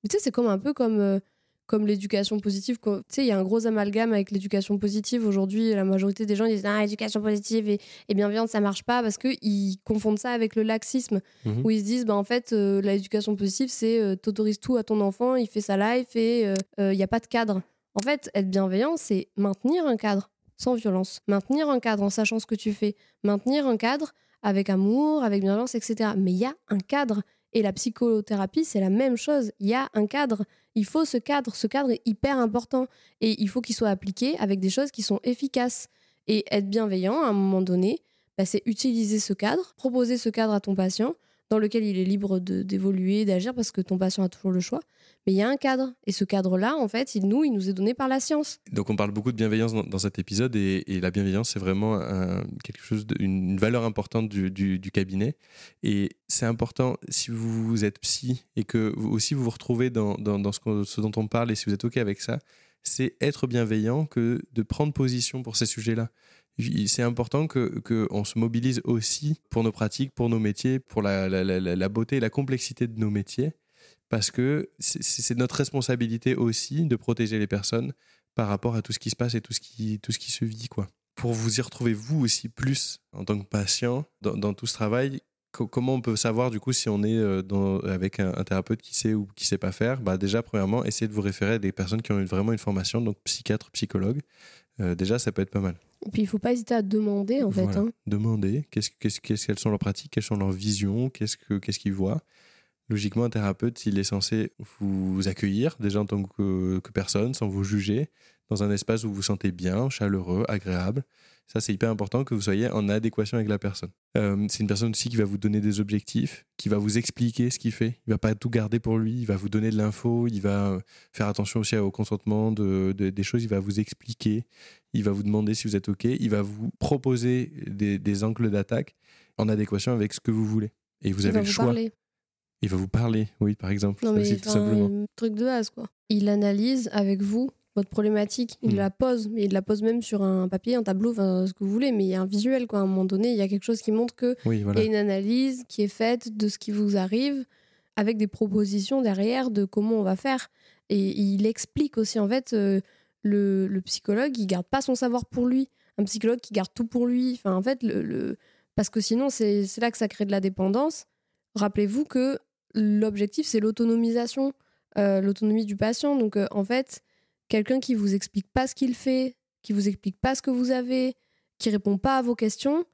Mais tu sais c'est comme un peu comme euh, comme l'éducation positive. Tu sais, il y a un gros amalgame avec l'éducation positive. Aujourd'hui, la majorité des gens disent Ah, éducation positive et, et bienveillante, ça marche pas parce qu'ils confondent ça avec le laxisme. Mhm. Où ils se disent bah, En fait, euh, l'éducation positive, c'est euh, t'autorises tout à ton enfant, il fait sa life et euh, il n'y a pas de cadre. En fait, être bienveillant, c'est maintenir un cadre sans violence. Maintenir un cadre en sachant ce que tu fais. Maintenir un cadre avec amour, avec bienveillance, etc. Mais il y a un cadre. Et la psychothérapie, c'est la même chose. Il y a un cadre. Il faut ce cadre. Ce cadre est hyper important. Et il faut qu'il soit appliqué avec des choses qui sont efficaces. Et être bienveillant, à un moment donné, bah, c'est utiliser ce cadre, proposer ce cadre à ton patient, dans lequel il est libre d'évoluer, d'agir, parce que ton patient a toujours le choix. Mais il y a un cadre. Et ce cadre-là, en fait, il, nous, il nous est donné par la science. Donc on parle beaucoup de bienveillance dans, cet épisode et, la bienveillance c'est vraiment quelque chose une, valeur importante du, cabinet et c'est important si vous êtes psy et que vous aussi vous vous retrouvez dans, ce dont on parle et si vous êtes ok avec ça c'est être bienveillant que de prendre position pour ces sujets-là. C'est important qu'on se mobilise aussi pour nos pratiques, pour nos métiers, pour la, la- la- beauté et la complexité de nos métiers, parce que c'est- notre responsabilité aussi de protéger les personnes par rapport à tout ce qui se passe et tout ce qui, tout ce qui se vit. quoi. Pour vous y retrouver vous aussi plus en tant que patient dans, tout ce travail, co- comment on peut savoir du coup si on est euh, dans- avec un, un thérapeute qui sait ou qui sait pas faire? Bah, Déjà, premièrement, essayez de vous référer à des personnes qui ont eu vraiment une formation, donc psychiatre, psychologue. Euh, déjà, ça peut être pas mal. Et puis, il faut pas hésiter à demander, en fait. Hein. Demandez qu'est-ce, qu'est-ce, qu'est-ce- quelles sont leurs pratiques, quelles sont leurs visions, qu'est-ce, que, qu'est-ce qu'ils voient. Logiquement, un thérapeute, il est censé vous accueillir déjà en tant que, que personne, sans vous juger, dans un espace où vous vous sentez bien, chaleureux, agréable. Ça, c'est hyper important que vous soyez en adéquation avec la personne. Euh, c'est une personne aussi qui va vous donner des objectifs, qui va vous expliquer ce qu'il fait. Il va pas tout garder pour lui, il va vous donner de l'info, il va euh, faire attention aussi au consentement de, de- des choses, il va vous expliquer, il va vous demander si vous êtes OK, il va vous proposer des, des angles d'attaque en adéquation avec ce que vous voulez. Et vous Il avez va le vous choix. parler. Il va vous parler, oui, par exemple. Non, mais tout simplement. un truc de base, quoi. Il analyse avec vous votre problématique, il Mm. la pose, mais il la pose même sur un papier, un tableau, enfin, ce que vous voulez, mais il y a un visuel, quoi. À un moment donné, il y a quelque chose qui montre que Oui, il voilà. y a une analyse qui est faite de ce qui vous arrive, avec des propositions derrière de comment on va faire. Et il explique aussi, en fait, euh, le, le psychologue, il garde pas son savoir pour lui. Un psychologue qui garde tout pour lui. Enfin, en fait, le, le- parce que sinon, c'est c'est là que ça crée de la dépendance. Rappelez-vous que l'objectif, c'est l'autonomisation, euh, l'autonomie du patient. Donc, euh, en fait, quelqu'un qui vous explique pas ce qu'il fait, qui vous explique pas ce que vous avez, qui répond pas à vos questions,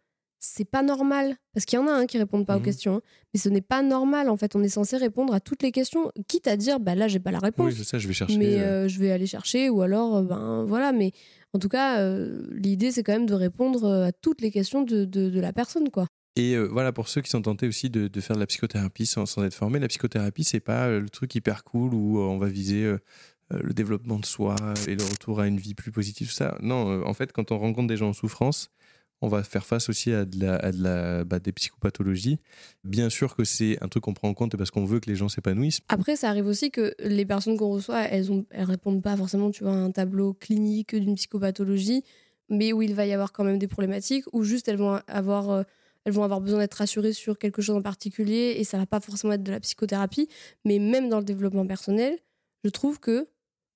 c'est pas normal. Parce qu'il y en a un qui répondent pas aux Mhm. questions, hein. mais ce n'est pas normal. En fait, on est censé répondre à toutes les questions, quitte à dire, bah là, j'ai pas la réponse Oui, c'est ça, je vais chercher. mais euh, euh, je vais aller chercher ou alors euh, ben voilà mais en tout cas euh, l'idée c'est quand même de répondre à toutes les questions de, de, de la personne quoi Et voilà, pour ceux qui sont tentés aussi de, de faire de la psychothérapie sans, sans être formés, la psychothérapie, c'est pas le truc hyper cool où on va viser le développement de soi et le retour à une vie plus positive, tout ça. Non, euh, en fait, quand on rencontre des gens en souffrance, on va faire face aussi à, de la, à de la, bah, des psychopathologies. Bien sûr que c'est un truc qu'on prend en compte parce qu'on veut que les gens s'épanouissent. Après, ça arrive aussi que les personnes qu'on reçoit, elles, ont, elles répondent pas forcément, tu vois, à un tableau clinique d'une psychopathologie, mais où il va y avoir quand même des problématiques, ou juste elles vont avoir, euh, elles vont avoir besoin d'être rassurées sur quelque chose en particulier, et ça va pas forcément être de la psychothérapie. Mais même dans le développement personnel, je trouve que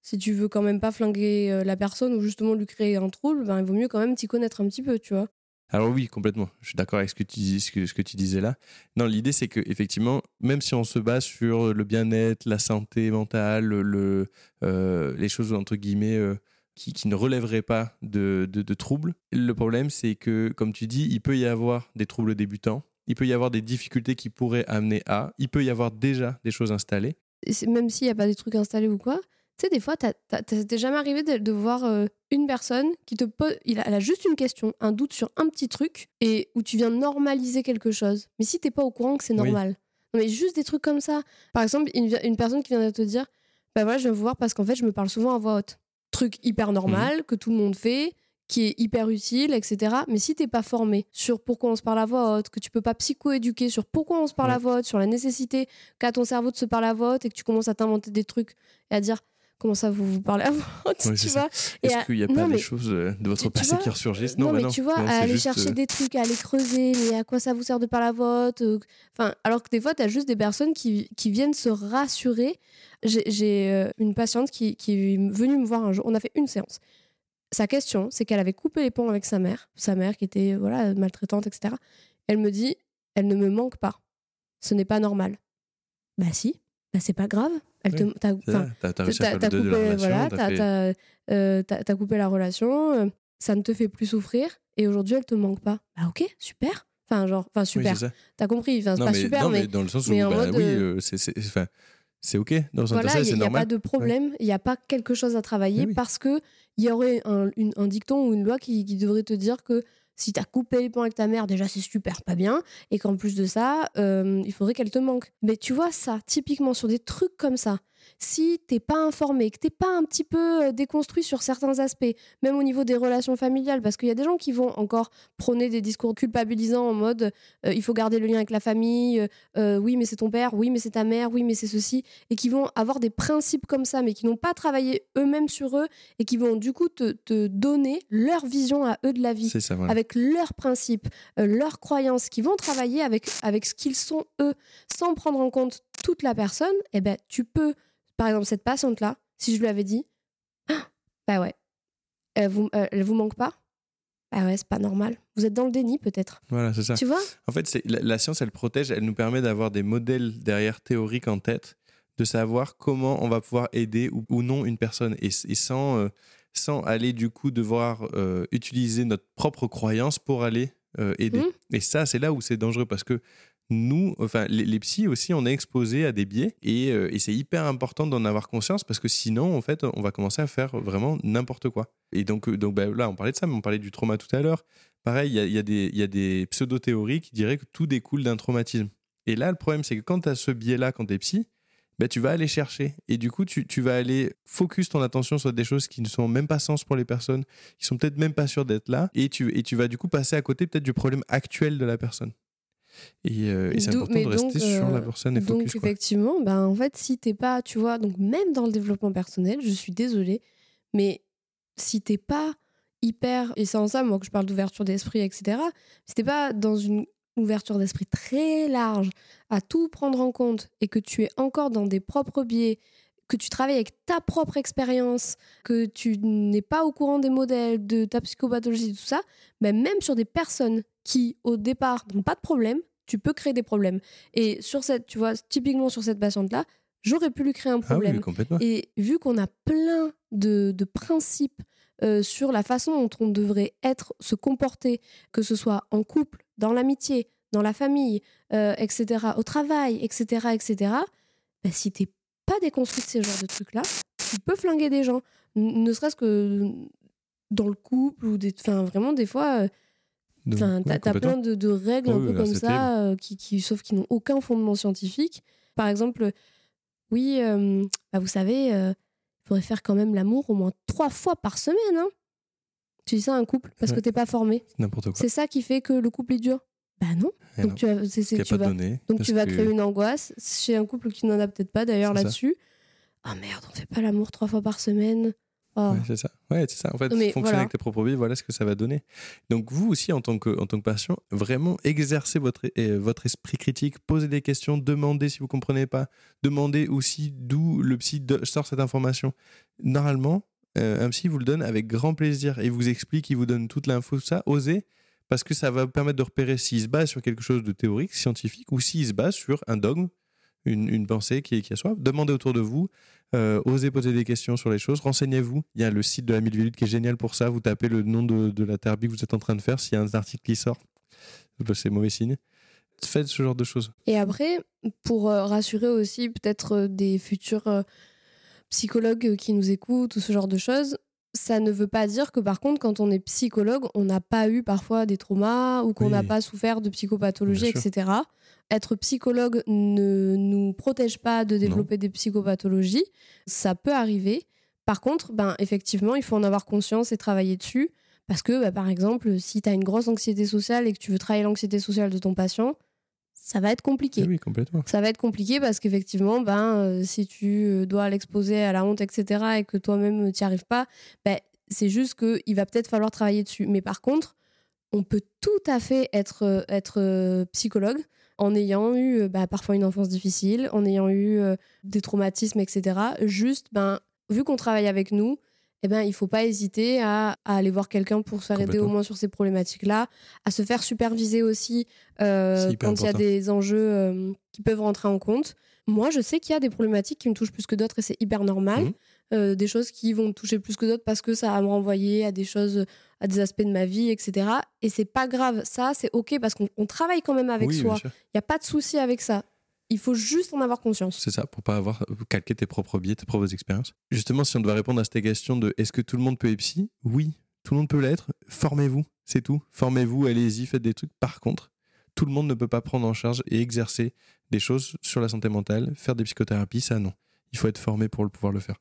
si tu veux quand même pas flinguer euh, la personne ou justement lui créer un trouble, ben, il vaut mieux quand même t'y connaître un petit peu, tu vois. Alors oui, complètement. Je suis d'accord avec ce que tu, dis, ce que, ce que tu disais là. Non, l'idée c'est que effectivement, même si on se base sur le bien-être, la santé mentale, le, euh, les choses entre guillemets euh, qui, qui ne relèveraient pas de, de, de troubles, le problème c'est que, comme tu dis, il peut y avoir des troubles débutants, il peut y avoir des difficultés qui pourraient amener à, il peut y avoir déjà des choses installées. Même s'il n'y a pas des trucs installés ou quoi, sais, des fois, t'es jamais arrivé de, de voir euh, une personne qui te pose. il a- Elle a juste une question, un doute sur un petit truc, et où tu viens normaliser quelque chose. Mais si t'es pas au courant que c'est Oui. normal. Non, mais juste des trucs comme ça. Par exemple, une, une personne qui vient de te dire Bah voilà, je viens vous voir parce qu'en fait, je me parle souvent à voix haute. Truc hyper normal, Mhm. que tout le monde fait, qui est hyper utile, etc. Mais si t'es pas formé sur pourquoi on se parle à voix haute, que tu peux pas psycho-éduquer sur pourquoi on se parle Ouais. à voix haute, sur la nécessité qu'a ton cerveau de se parler à voix haute et que tu commences à t'inventer des trucs et à dire comment ça vous vous parlez à [laughs] Ouais, tu vois. Est-ce à- qu'il n'y a non, pas mais- des choses euh, de votre tu passé vois, qui ressurgissent non, bah mais tu vois, non, à aller juste, chercher euh, des trucs, à aller creuser, mais à quoi ça vous sert de parler à voix haute euh, Enfin, alors que des fois, tu as juste des personnes qui, qui viennent se rassurer. J'ai- euh, une patiente qui, qui est venue me voir un jour. On a fait une séance. Sa question, c'est qu'elle avait coupé les ponts avec sa mère, sa mère qui était voilà maltraitante, etc. Elle me dit, elle ne me manque pas. Ce n'est pas normal. Bah si, bah c'est pas grave. Elle te, Oui, c'est ça, T'as coupé, la relation. voilà, t'as t'as- fait- euh, coupé la relation, euh, ça ne te fait plus souffrir, et aujourd'hui elle te manque pas. Bah ok, super. Enfin, genre, enfin super. c'est. T'as compris, enfin, c'est Non, pas mais, super, non, mais, mais dans le sens où, bah, mode, oui, euh, c'est- c'est enfin, c'est ok. Dans voilà, sens, il c'est n'y a, pas de problème, il n'y a pas quelque chose à travailler oui. parce que il y aurait un, une- un dicton ou une loi qui, qui devrait te dire que si t'as coupé les ponts avec ta mère, déjà c'est super pas bien, et qu'en plus de ça, euh, il faudrait qu'elle te manque. Mais tu vois ça, typiquement sur des trucs comme ça, si t'es pas informé, que t'es pas un petit peu euh, déconstruit sur certains aspects, même au niveau des relations familiales, parce qu'il y a des gens qui vont encore prôner des discours culpabilisants en mode euh, il faut garder le lien avec la famille, euh, oui mais c'est ton père, oui mais c'est ta mère, oui mais c'est ceci, et qui vont avoir des principes comme ça, mais qui n'ont pas travaillé eux-mêmes sur eux, et qui vont du coup te, te donner leur vision à eux de la vie C'est ça, voilà. avec leurs principes, euh, leurs croyances, qui vont travailler avec, avec ce qu'ils sont eux, sans prendre en compte toute la personne, eh ben, tu peux, par exemple, cette patiente-là, si je lui avais dit, Ah, bah ouais, elle vous, euh, elle vous manque pas? Bah ouais, c'est pas normal. Vous êtes dans le déni, peut-être. Voilà, c'est ça. Tu vois? En fait, la, la science, elle protège, elle nous permet d'avoir des modèles derrière théoriques en tête, de savoir comment on va pouvoir aider ou, ou non une personne, et, et sans, euh, sans aller du coup devoir euh, utiliser notre propre croyance pour aller euh, aider. Mhm. Et ça, c'est là où c'est dangereux parce que nous, enfin les, psys aussi, on est exposés à des biais et, euh, et c'est hyper important d'en avoir conscience parce que sinon, en fait, on va commencer à faire vraiment n'importe quoi. Et donc, euh, donc bah, là, on parlait de ça, mais on parlait du trauma tout à l'heure. Pareil, il y a, des, des pseudo-théories qui diraient que tout découle d'un traumatisme. Et là, le problème, c'est que quand tu as ce biais-là, quand tu es psy, bah, tu vas aller chercher. Et du coup, tu, tu vas aller focus ton attention sur des choses qui ne sont même pas sens pour les personnes, qui sont peut-être même pas sûres d'être là. Et tu, et tu vas du coup passer à côté peut-être du problème actuel de la personne. Et, euh, et c'est important mais de rester donc, sur euh, la personne et Donc focus. quoi. effectivement, ben en fait, si t'es pas, tu vois, donc même dans le développement personnel, je suis désolée, mais si t'es pas hyper, et c'est en ça moi que je parle d'ouverture d'esprit, etc. Si t'es pas dans une ouverture d'esprit très large à tout prendre en compte et que tu es encore dans des propres biais, que tu travailles avec ta propre expérience, que tu n'es pas au courant des modèles, de ta psychopathologie, tout ça, ben même sur des personnes qui au départ n'ont pas de problème, tu peux créer des problèmes. Et sur cette, tu vois, typiquement sur cette patiente-là, j'aurais pu lui créer un Ah oui, problème. complètement. Et vu qu'on a plein de, de principes euh, sur la façon dont on devrait être, se comporter, que ce soit en couple, dans l'amitié, dans la famille, euh, etc., au travail, etc., etc., bah, si t'es pas déconstruit de ces genres de trucs-là, tu peux flinguer des gens. N- ne serait-ce que dans le couple ou des, enfin, vraiment des fois, euh, Enfin, ouais, t'as plein de, de règles un Oui, peu oui, comme ça, euh, qui, qui, sauf qui n'ont aucun fondement scientifique. Par exemple, oui, euh, bah, vous savez, il faudrait faire quand même l'amour au moins trois fois par semaine. hein. Tu dis ça à un couple parce que t'es pas formé. N'importe quoi. C'est ça qui fait que le couple est dur? Bah non. Eh Donc non. tu vas, tu vas, donc tu vas que- créer une angoisse chez un couple qui n'en a peut-être pas d'ailleurs là-dessus. Ah merde, on fait pas l'amour trois fois par semaine. Oh. Ouais, c'est ça. Ouais, c'est ça. En fait, fonctionner voilà. avec tes propres biais, voilà ce que ça va donner. Donc, vous aussi, en tant que, en tant que patient, vraiment exercez votre, euh, votre esprit critique, posez des questions, demandez si vous comprenez pas, demandez aussi d'où le psy de- sort cette information. Normalement, euh, un psy vous le donne avec grand plaisir et vous explique, il vous donne toute l'info, tout ça. Osez, parce que ça va vous permettre de repérer s'il se base sur quelque chose de théorique, scientifique, ou s'il se base sur un dogme, une, une pensée qui est, qui est soi. Demandez autour de vous, euh, osez poser des questions sur les choses, renseignez-vous. Il y a le site de la qui est génial pour ça. Vous tapez le nom de, de la thérapie que vous êtes en train de faire. S'il y a un article qui sort, bah, c'est mauvais signe. Faites ce genre de choses. Et après, pour euh, rassurer aussi peut-être euh, des futurs psychologues qui nous écoutent ou ce genre de choses, ça ne veut pas dire que par contre, quand on est psychologue, on n'a pas eu parfois des traumas ou qu'on Oui. n'a pas souffert de psychopathologie, etc. Être psychologue ne nous protège pas de développer des psychopathologies. Ça peut arriver. Par contre, ben, effectivement, il faut en avoir conscience et travailler dessus. Parce que, bah, par exemple, si tu as une grosse anxiété sociale et que tu veux travailler l'anxiété sociale de ton patient, ça va être compliqué. Oui, complètement. Ça va être compliqué parce qu'effectivement, ben, euh, si tu euh, dois l'exposer à la honte, etc., et que toi-même tu n'y arrives pas, ben, c'est juste qu'il va peut-être falloir travailler dessus. Mais par contre, on peut tout à fait être, euh, être euh, psychologue en ayant eu euh, bah, parfois une enfance difficile, en ayant eu euh, des traumatismes, etc. Juste, ben, vu qu'on travaille avec nous, eh ben, il faut pas hésiter à, à aller voir quelqu'un pour se faire aider au moins sur ces problématiques-là, à se faire superviser aussi euh, quand il y a des enjeux euh, qui peuvent rentrer en compte. Moi, je sais qu'il y a des problématiques qui me touchent plus que d'autres et c'est hyper normal. Euh, des choses qui vont me toucher plus que d'autres parce que ça va me renvoyer à des choses, à des aspects de ma vie, etc. Et c'est pas grave. Ça, c'est OK parce qu'on on travaille quand même avec oui, soi. Il n'y a pas de souci avec ça. Il faut juste en avoir conscience. C'est ça, pour pas avoir calqué tes propres biais, tes propres expériences. Justement, si on doit répondre à cette question de est-ce que tout le monde peut être psy? Oui, tout le monde peut l'être. Formez-vous, c'est tout. Formez-vous, allez-y, faites des trucs. Par contre, tout le monde ne peut pas prendre en charge et exercer des choses sur la santé mentale, faire des psychothérapies, ça non. Il faut être formé pour le pouvoir le faire.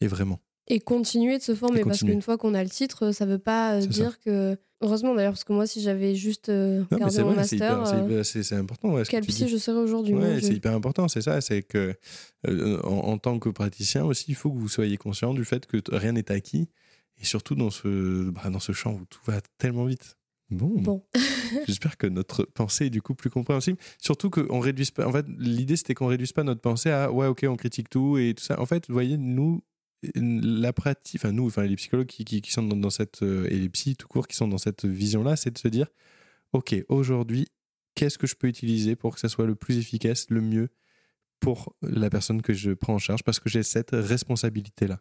Et vraiment. Et continuer de se former parce qu'une fois qu'on a le titre, ça veut pas euh, ça. dire que. Heureusement d'ailleurs, parce que moi, si j'avais juste euh, Non, mais gardé c'est mon vrai, master, c'est euh, important. ouais, ce quel psy je serais aujourd'hui Ouais, c'est hyper important, c'est ça. C'est que euh, en, en tant que praticien aussi, il faut que vous soyez conscient du fait que rien n'est acquis. Et surtout dans ce, bah, dans ce champ où tout va tellement vite. Bon, Bon. [laughs] j'espère que notre pensée est du coup plus compréhensible. Surtout qu'on réduise pas. En fait, l'idée c'était qu'on réduise pas notre pensée à ouais, ok, on critique tout et tout ça. En fait, vous voyez, nous, la pratique, enfin nous, enfin les psychologues qui, qui, sont dans, cette euh, et les psys tout court qui sont dans cette vision-là, c'est de se dire, ok, aujourd'hui, qu'est-ce que je peux utiliser pour que ça soit le plus efficace, le mieux pour la personne que je prends en charge, parce que j'ai cette responsabilité-là.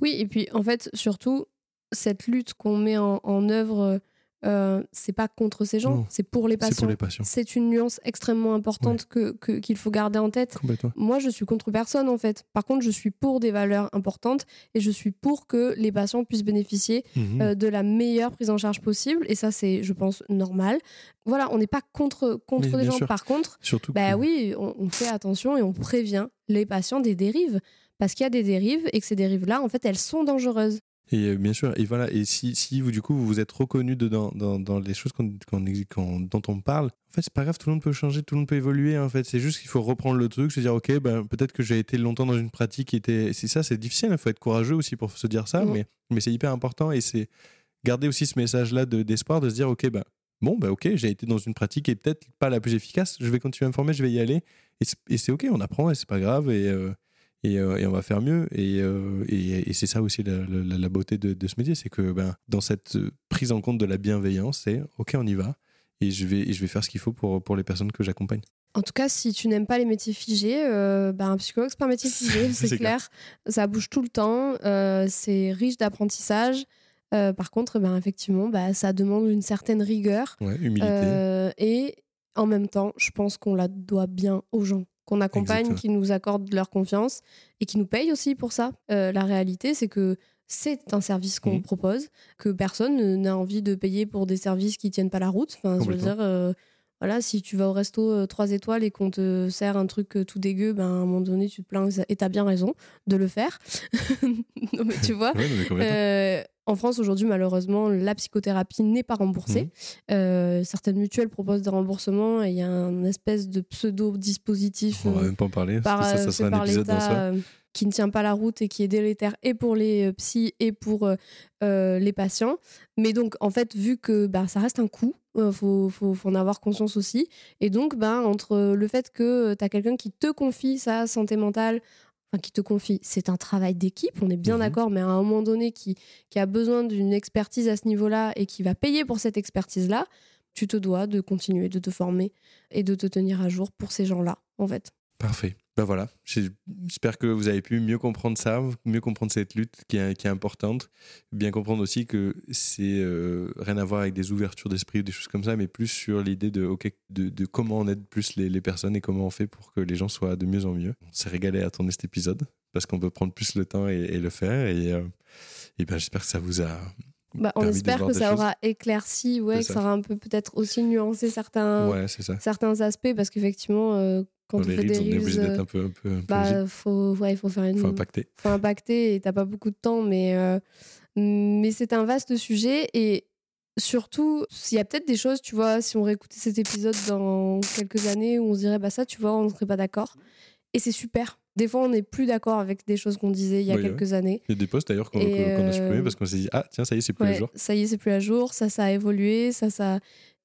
Oui, et puis en fait, surtout, cette lutte qu'on met en, en œuvre, euh, c'est pas contre ces gens, c'est pour les patients. C'est une nuance extrêmement importante que que- qu'il faut garder en tête. Moi, je suis contre personne en fait. Par contre, je suis pour des valeurs importantes et je suis pour que les patients puissent bénéficier Mhm. euh, de la meilleure prise en charge possible. Et ça, c'est, je pense, normal. Voilà, on n'est pas contre, contre bien gens. sûr. Par contre, Surtout. bah que- oui, on, on fait attention et on prévient les patients des dérives. Parce qu'il y a des dérives et que ces dérives-là, en fait, elles sont dangereuses. Et euh, bien sûr, et voilà, et si, si vous, du coup, vous vous êtes reconnu dedans, dans, dans les choses qu'on, qu'on- qu'on- dont on parle, en fait, c'est pas grave, tout le monde peut changer, tout le monde peut évoluer, en fait. C'est juste qu'il faut reprendre le truc, se dire, ok, ben, peut-être que j'ai été longtemps dans une pratique qui était. C'est ça, c'est difficile, il faut être courageux aussi pour se dire ça, Mhm. mais, mais c'est hyper important et c'est garder aussi ce message-là de, d'espoir, de se dire, ok, ben, bon, ben, ok, j'ai été dans une pratique qui est peut-être pas la plus efficace, je vais continuer à me former, je vais y aller, et c'est, et c'est ok, on apprend et c'est pas grave, et. euh, et, euh, et on va faire mieux. Et, euh, et, et c'est ça aussi la, la- la beauté de, de ce métier, c'est que ben, dans cette euh, prise en compte de la bienveillance, c'est ok, on y va, et je vais, et je vais faire ce qu'il faut pour, pour les personnes que j'accompagne. En tout cas, si tu n'aimes pas les métiers figés, euh, bah, un psychologue, c'est pas un métier figé, [laughs] c'est clair. Ça bouge tout le temps, euh, c'est riche d'apprentissage. Euh, par contre, ben, effectivement, bah, ça demande une certaine rigueur. Ouais, humilité. Et en même temps, je pense qu'on la doit bien aux gens qu'on accompagne, Exactement. qui nous accordent leur confiance et qui nous payent aussi pour ça. Euh, la réalité, c'est que c'est un service qu'on Mhm. propose, que personne n'a envie de payer pour des services qui tiennent pas la route. Enfin, je veux dire, euh, voilà, si tu vas au resto 3 étoiles et qu'on te sert un truc euh, tout dégueu, ben, à un moment donné, tu te plains et t'as bien raison de le faire. [laughs] non, mais tu vois, Ouais, euh, en France, aujourd'hui, malheureusement, la psychothérapie n'est pas remboursée. Mhm. Euh, certaines mutuelles proposent des remboursements et il y a un espèce de pseudo-dispositif On va euh, même pas en parler. par, parce que ça, ça euh, sera un épisode soi. euh, qui ne tient pas la route et qui est délétère et pour les euh, psys et pour euh, euh, les patients. Mais donc, en fait, vu que bah, ça reste un coût, il faut, faut, faut en avoir conscience aussi. Et donc, bah, entre le fait que tu as quelqu'un qui te confie sa santé mentale, enfin, qui te confie, c'est un travail d'équipe, on est bien Mhm. d'accord, mais à un moment donné, qui, qui a besoin d'une expertise à ce niveau-là et qui va payer pour cette expertise-là, tu te dois de continuer de te former et de te tenir à jour pour ces gens-là, en fait. Parfait. Ben voilà, j'espère que vous avez pu mieux comprendre ça, mieux comprendre cette lutte qui est, qui est importante, bien comprendre aussi que c'est euh, rien à voir avec des ouvertures d'esprit ou des choses comme ça, mais plus sur l'idée de, ok, de, de comment on aide plus les, les personnes et comment on fait pour que les gens soient de mieux en mieux. On s'est régalé à tourner cet épisode parce qu'on peut prendre plus le temps et, et le faire et, euh, et ben j'espère que ça vous a Bah, on espère que ça choses. aura éclairci, ouais, que ça. ça aura un peu peut-être aussi nuancé certains, ouais certains aspects parce qu'effectivement, euh, quand on fait des on est obligé d'être euh, un peu un peu, un peu bah, faut, ouais, faut faire une, faut impacter faut impacter et t'as pas beaucoup de temps, mais, euh, mais c'est un vaste sujet et surtout, s'il y a peut-être des choses, tu vois, si on réécoutait cet épisode dans quelques années où on se dirait, bah ça, tu vois, on ne serait pas d'accord. Et c'est super. Des fois, on n'est plus d'accord avec des choses qu'on disait il y a Oui, ouais. quelques années. il y a des posts d'ailleurs qu'on a supprimés euh, parce qu'on s'est dit ah tiens ça y est c'est plus Ouais, le jour Ça y est, c'est plus à jour, ça, ça a évolué, ça, ça.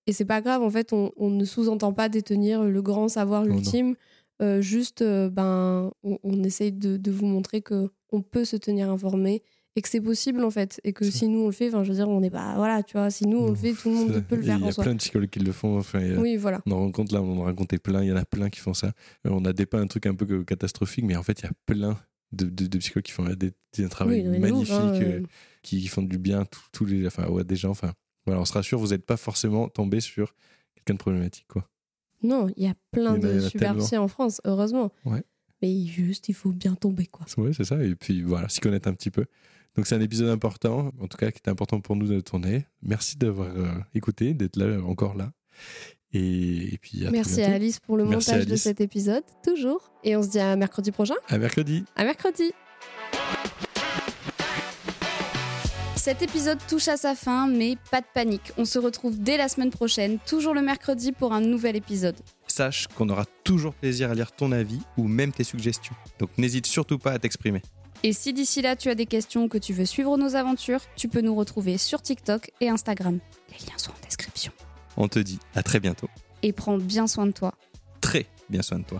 Et c'est pas grave, en fait, on, on ne sous-entend pas détenir le grand savoir ultime. Euh, juste, euh, ben, on, on essaye de, de vous montrer que on peut se tenir informé et que c'est possible, en fait. Et que si nous, on le fait, enfin, je veux dire, on n'est pas. Voilà, tu vois, si nous, on le fait, tout le monde peut le faire il y a soi. plein de psychologues qui le font enfin a- Oui, voilà. On en rencontre là, on en a raconté plein, il y en a plein qui font ça. Euh, On a dépeint un truc un peu que- catastrophique, mais en fait, il y a plein de, de- de psychologues qui font des, un travail Oui, magnifique, hein, euh, euh. qui, qui font du bien tous les, enfin, ouais, des gens. Enfin, voilà, on se rassure, vous n'êtes pas forcément tombé sur quelqu'un de problématique. Quoi. Non, il y a plein de a super tellement. psy en France, heureusement. Ouais. Mais juste, il faut bien tomber, quoi. Ouais, c'est ça. Et puis voilà, s'y connaître un petit peu. Donc c'est un épisode important, en tout cas qui était important pour nous de tourner. Merci d'avoir euh, écouté, d'être là, encore là. Et, et puis à Merci à. Alice pour le Merci, montage de cet épisode, toujours. Et on se dit à mercredi prochain. À mercredi. À mercredi. Cet épisode touche à sa fin, mais pas de panique. On se retrouve dès la semaine prochaine, toujours le mercredi pour un nouvel épisode. Sache qu'on aura toujours plaisir à lire ton avis ou même tes suggestions. Donc n'hésite surtout pas à t'exprimer. Et si d'ici là tu as des questions ou que tu veux suivre nos aventures, tu peux nous retrouver sur TikTok et Instagram. Les liens sont en description. On te dit à très bientôt. Et prends bien soin de toi. Très bien soin de toi.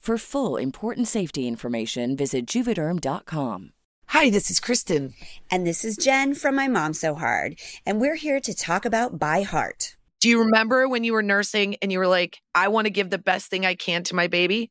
For full important safety information, visit juvederm.com. Hi, this is Kristen. And this is Jen from My Mom So Hard. And we're here to talk about By Heart. Do you remember when you were nursing and you were like, I want to give the best thing I can to my baby?